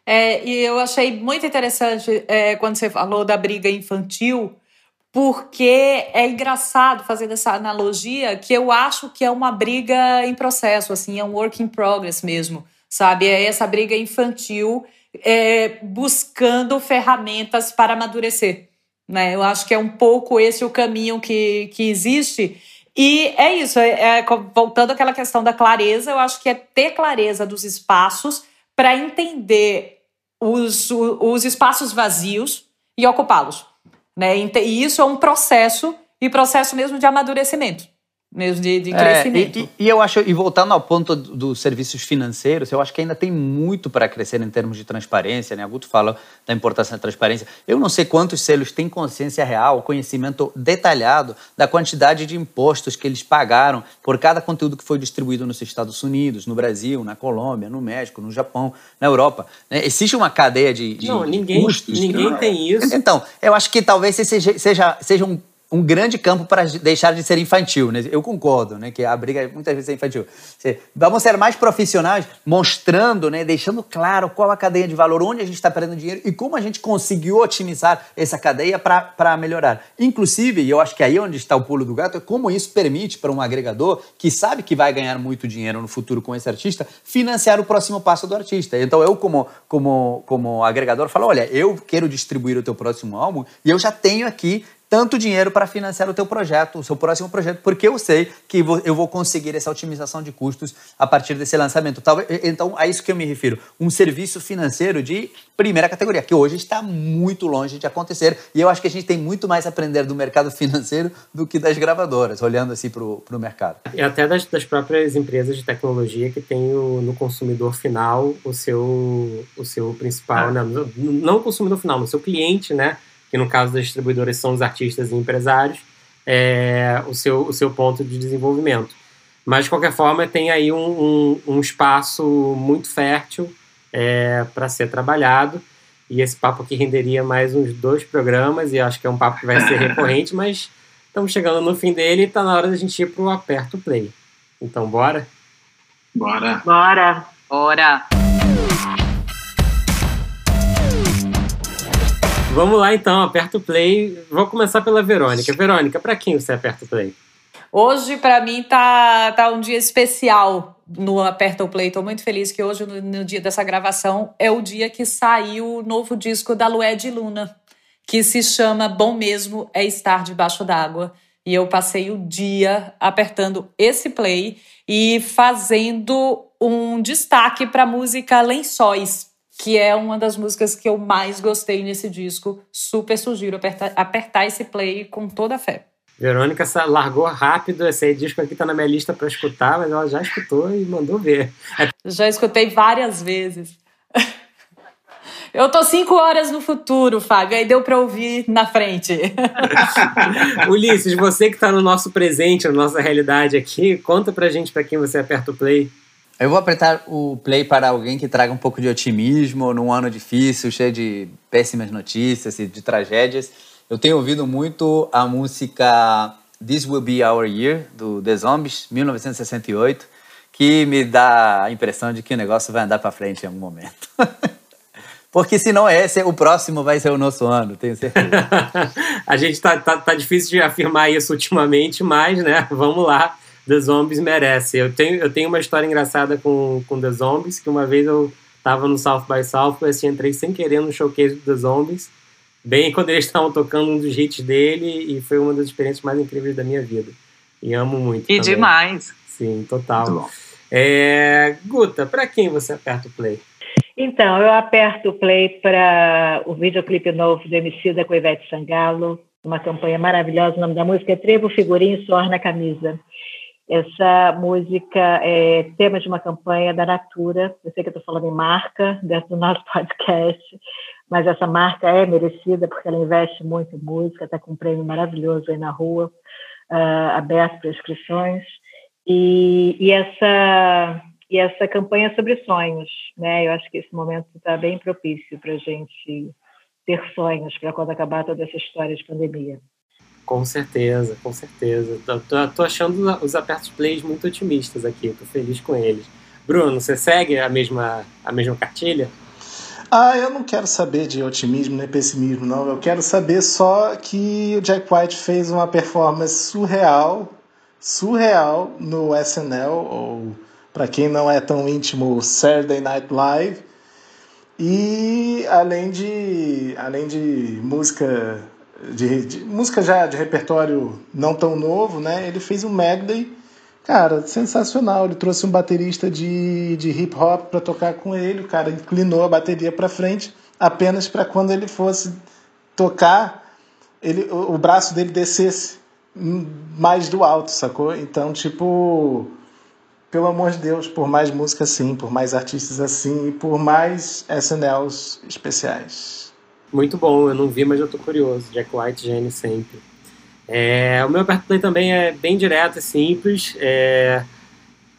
É, e eu achei muito interessante é, quando você falou da briga infantil, porque é engraçado fazer essa analogia que eu acho que é uma briga em processo, assim, é um work in progress mesmo, sabe? É essa briga infantil é, buscando ferramentas para amadurecer. Né? Eu acho que é um pouco esse o caminho que, que existe. E é isso, é, é, voltando àquela questão da clareza, eu acho que é ter clareza dos espaços para entender os, os espaços vazios e ocupá-los. Né? E isso é um processo, e processo mesmo de amadurecimento mesmo de, de crescimento. É, e, e, eu acho, e voltando ao ponto dos serviços financeiros, eu acho que ainda tem muito para crescer em termos de transparência, né? A Guto fala da importância da transparência. Eu não sei quantos selos têm consciência real, conhecimento detalhado da quantidade de impostos que eles pagaram por cada conteúdo que foi distribuído nos Estados Unidos, no Brasil, na Colômbia, no México, no Japão, na Europa. Né? Existe uma cadeia de, de não, ninguém, custos. Ninguém tem isso. Então, eu acho que talvez seja, seja, seja um um grande campo para deixar de ser infantil, né? Eu concordo, né? Que a briga muitas vezes é infantil. Vamos ser mais profissionais, mostrando, né? Deixando claro qual a cadeia de valor, onde a gente está perdendo dinheiro e como a gente conseguiu otimizar essa cadeia para melhorar. Inclusive, e eu acho que aí é onde está o pulo do gato, é como isso permite para um agregador que sabe que vai ganhar muito dinheiro no futuro com esse artista, financiar o próximo passo do artista. Então eu, como, como, como agregador, falo, olha, eu quero distribuir o teu próximo álbum e eu já tenho aqui tanto dinheiro para financiar o teu projeto, o seu próximo projeto, porque eu sei que eu vou conseguir essa otimização de custos a partir desse lançamento. Então, a isso que eu me refiro. Um serviço financeiro de primeira categoria, que hoje está muito longe de acontecer. E eu acho que a gente tem muito mais a aprender do mercado financeiro do que das gravadoras, olhando assim para o mercado. E até das, das, próprias empresas de tecnologia que têm o, no consumidor final o seu, o seu principal, ah. não, não o consumidor final, o seu cliente, né? Que no caso das distribuidoras são os artistas e empresários, é, o, seu, o seu ponto de desenvolvimento. Mas, de qualquer forma, tem aí um, um, um espaço muito fértil é, para ser trabalhado. E esse papo aqui renderia mais uns dois programas, e acho que é um papo que vai ser recorrente, mas estamos chegando no fim dele e está na hora da gente ir para o Aperto Play. Então, bora? Bora! Bora! Bora! Vamos lá então, aperta o play. Vou começar pela Verônica. Verônica, para quem você aperta o play? Hoje, para mim, tá, tá um dia especial no Aperta o Play. Tô muito feliz que hoje, no, no, dia dessa gravação, é o dia que saiu o novo disco da Lued Luna, que se chama Bom Mesmo é Estar Debaixo d'Água. E eu passei o dia apertando esse play e fazendo um destaque para a música Lençóis, que é uma das músicas que eu mais gostei nesse disco. Super sugiro apertar, apertar esse play com toda a fé. Verônica largou rápido, esse disco aqui tá na minha lista para escutar, mas ela já escutou e mandou ver. Já escutei várias vezes. Eu tô cinco horas no futuro, Fábio, aí deu para ouvir na frente. Ulisses, você que tá no nosso presente, na nossa realidade aqui, conta pra gente para quem você aperta o play. Eu vou apertar o play para alguém que traga um pouco de otimismo num ano difícil, cheio de péssimas notícias e de tragédias. Eu tenho ouvido muito a música This Will Be Our Year, do The Zombies, 1968, que me dá a impressão de que o negócio vai andar para frente em algum momento. Porque se não é esse, o próximo vai ser o nosso ano, tenho certeza. a gente tá, tá, tá difícil de afirmar isso ultimamente, mas, né, vamos lá The Zombies merece. Eu tenho, eu tenho uma história engraçada com, com The Zombies, que uma vez eu tava no South by Southwest e entrei sem querer no showcase do The Zombies, bem quando eles estavam tocando um dos hits dele, e foi uma das experiências mais incríveis da minha vida. E amo muito. E também. demais. Sim, total. É, Guta, para quem você aperta o play? Então, eu aperto o play para o videoclipe novo do MC da com Ivete Sangalo, uma campanha maravilhosa. O nome da música é Trevo, Figurinha e Suor na Camisa. Essa música é tema de uma campanha da Natura. Eu sei que estou falando em marca dentro do nosso podcast, mas essa marca é merecida porque ela investe muito em música, está com um prêmio maravilhoso aí na rua, uh, aberto para inscrições. E, e, essa, e essa campanha é sobre sonhos, né? Eu acho que esse momento está bem propício para a gente ter sonhos para quando acabar toda essa história de pandemia. Com certeza, com certeza. Tô, tô, tô, achando os apertos plays muito otimistas aqui, tô feliz com eles. Bruno, você segue a mesma, a mesma cartilha? Ah, eu não quero saber de otimismo nem pessimismo, não. Eu quero saber só que o Jack White fez uma performance surreal, surreal no SNL, ou para quem não é tão íntimo, Saturday Night Live. E além de, além de música de, de, música já de repertório não tão novo, né? Ele fez um medley, cara, sensacional. Ele trouxe um baterista de, de hip hop para tocar com ele. O cara inclinou a bateria para frente apenas para quando ele fosse tocar, ele, o, o braço dele descesse mais do alto, sacou? Então, tipo, pelo amor de Deus, por mais música assim, por mais artistas assim e por mais SNLs especiais. Muito bom, eu não vi, mas eu tô curioso. Jack White, gênio sempre. É, o meu aperto play também é bem direto e simples. É,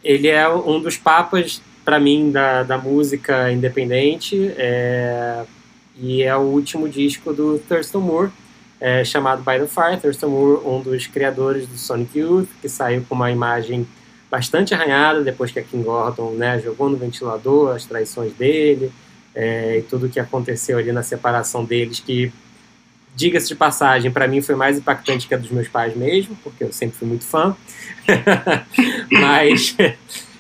ele é um dos papas, para mim, da, da música independente. É, e é o último disco do Thurston Moore, é, chamado By the Fire. Thurston Moore, um dos criadores do Sonic Youth, que saiu com uma imagem bastante arranhada depois que a Kim Gordon né, jogou no ventilador as traições dele é, e tudo o que aconteceu ali na separação deles, que, diga-se de passagem, para mim foi mais impactante que a dos meus pais mesmo, porque eu sempre fui muito fã. Mas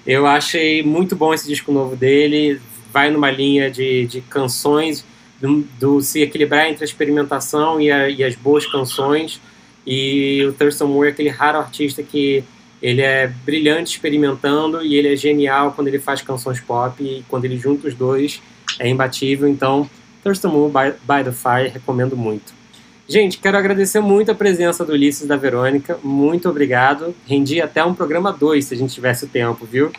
eu achei muito bom esse disco novo dele, vai numa linha de, de canções do, do, se equilibrar entre a experimentação e, a, e, as boas canções. E o Thurston Moore é aquele raro artista que ele é brilhante experimentando e ele é genial quando ele faz canções pop e quando ele junta os dois é imbatível. Então, Thurston Moore by, by the Fire, recomendo muito. Gente, quero agradecer muito a presença do Ulisses e da Verônica. Muito obrigado. Rendi até um programa 2, se a gente tivesse o tempo, viu?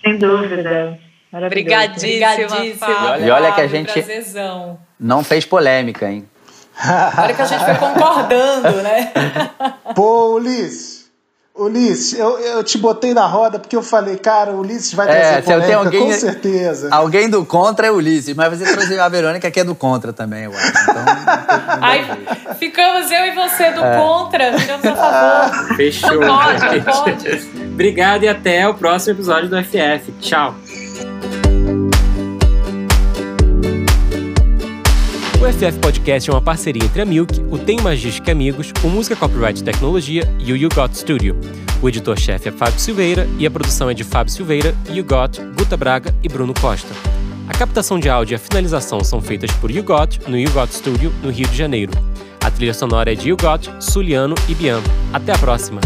Sem dúvida. Obrigadíssima, Obrigadíssima E olha que a gente não fez polêmica, hein? olha que a gente foi concordando, né? Pô, Ulisses, eu, eu te botei na roda porque eu falei, cara, o Ulisses vai trazer é, polêmica, alguém, com certeza. Alguém do contra é Ulisses, mas você trouxe a Verônica que é do contra também, eu acho. Então, Aí, ficamos eu e você do é. contra, viramos a favor. Fechou. Pode, pode. Obrigado e até o próximo episódio do FF. Tchau. O FF Podcast é uma parceria entre a Milk, o Tem Magística Amigos, o Música Copyright Tecnologia e o You Got Studio. O editor-chefe é Fábio Silveira e a produção é de Fábio Silveira, You Got, Guta Braga e Bruno Costa. A captação de áudio e a finalização são feitas por You Got no You Got Studio, no Rio de Janeiro. A trilha sonora é de You Got, Suliano e Bian. Até a próxima!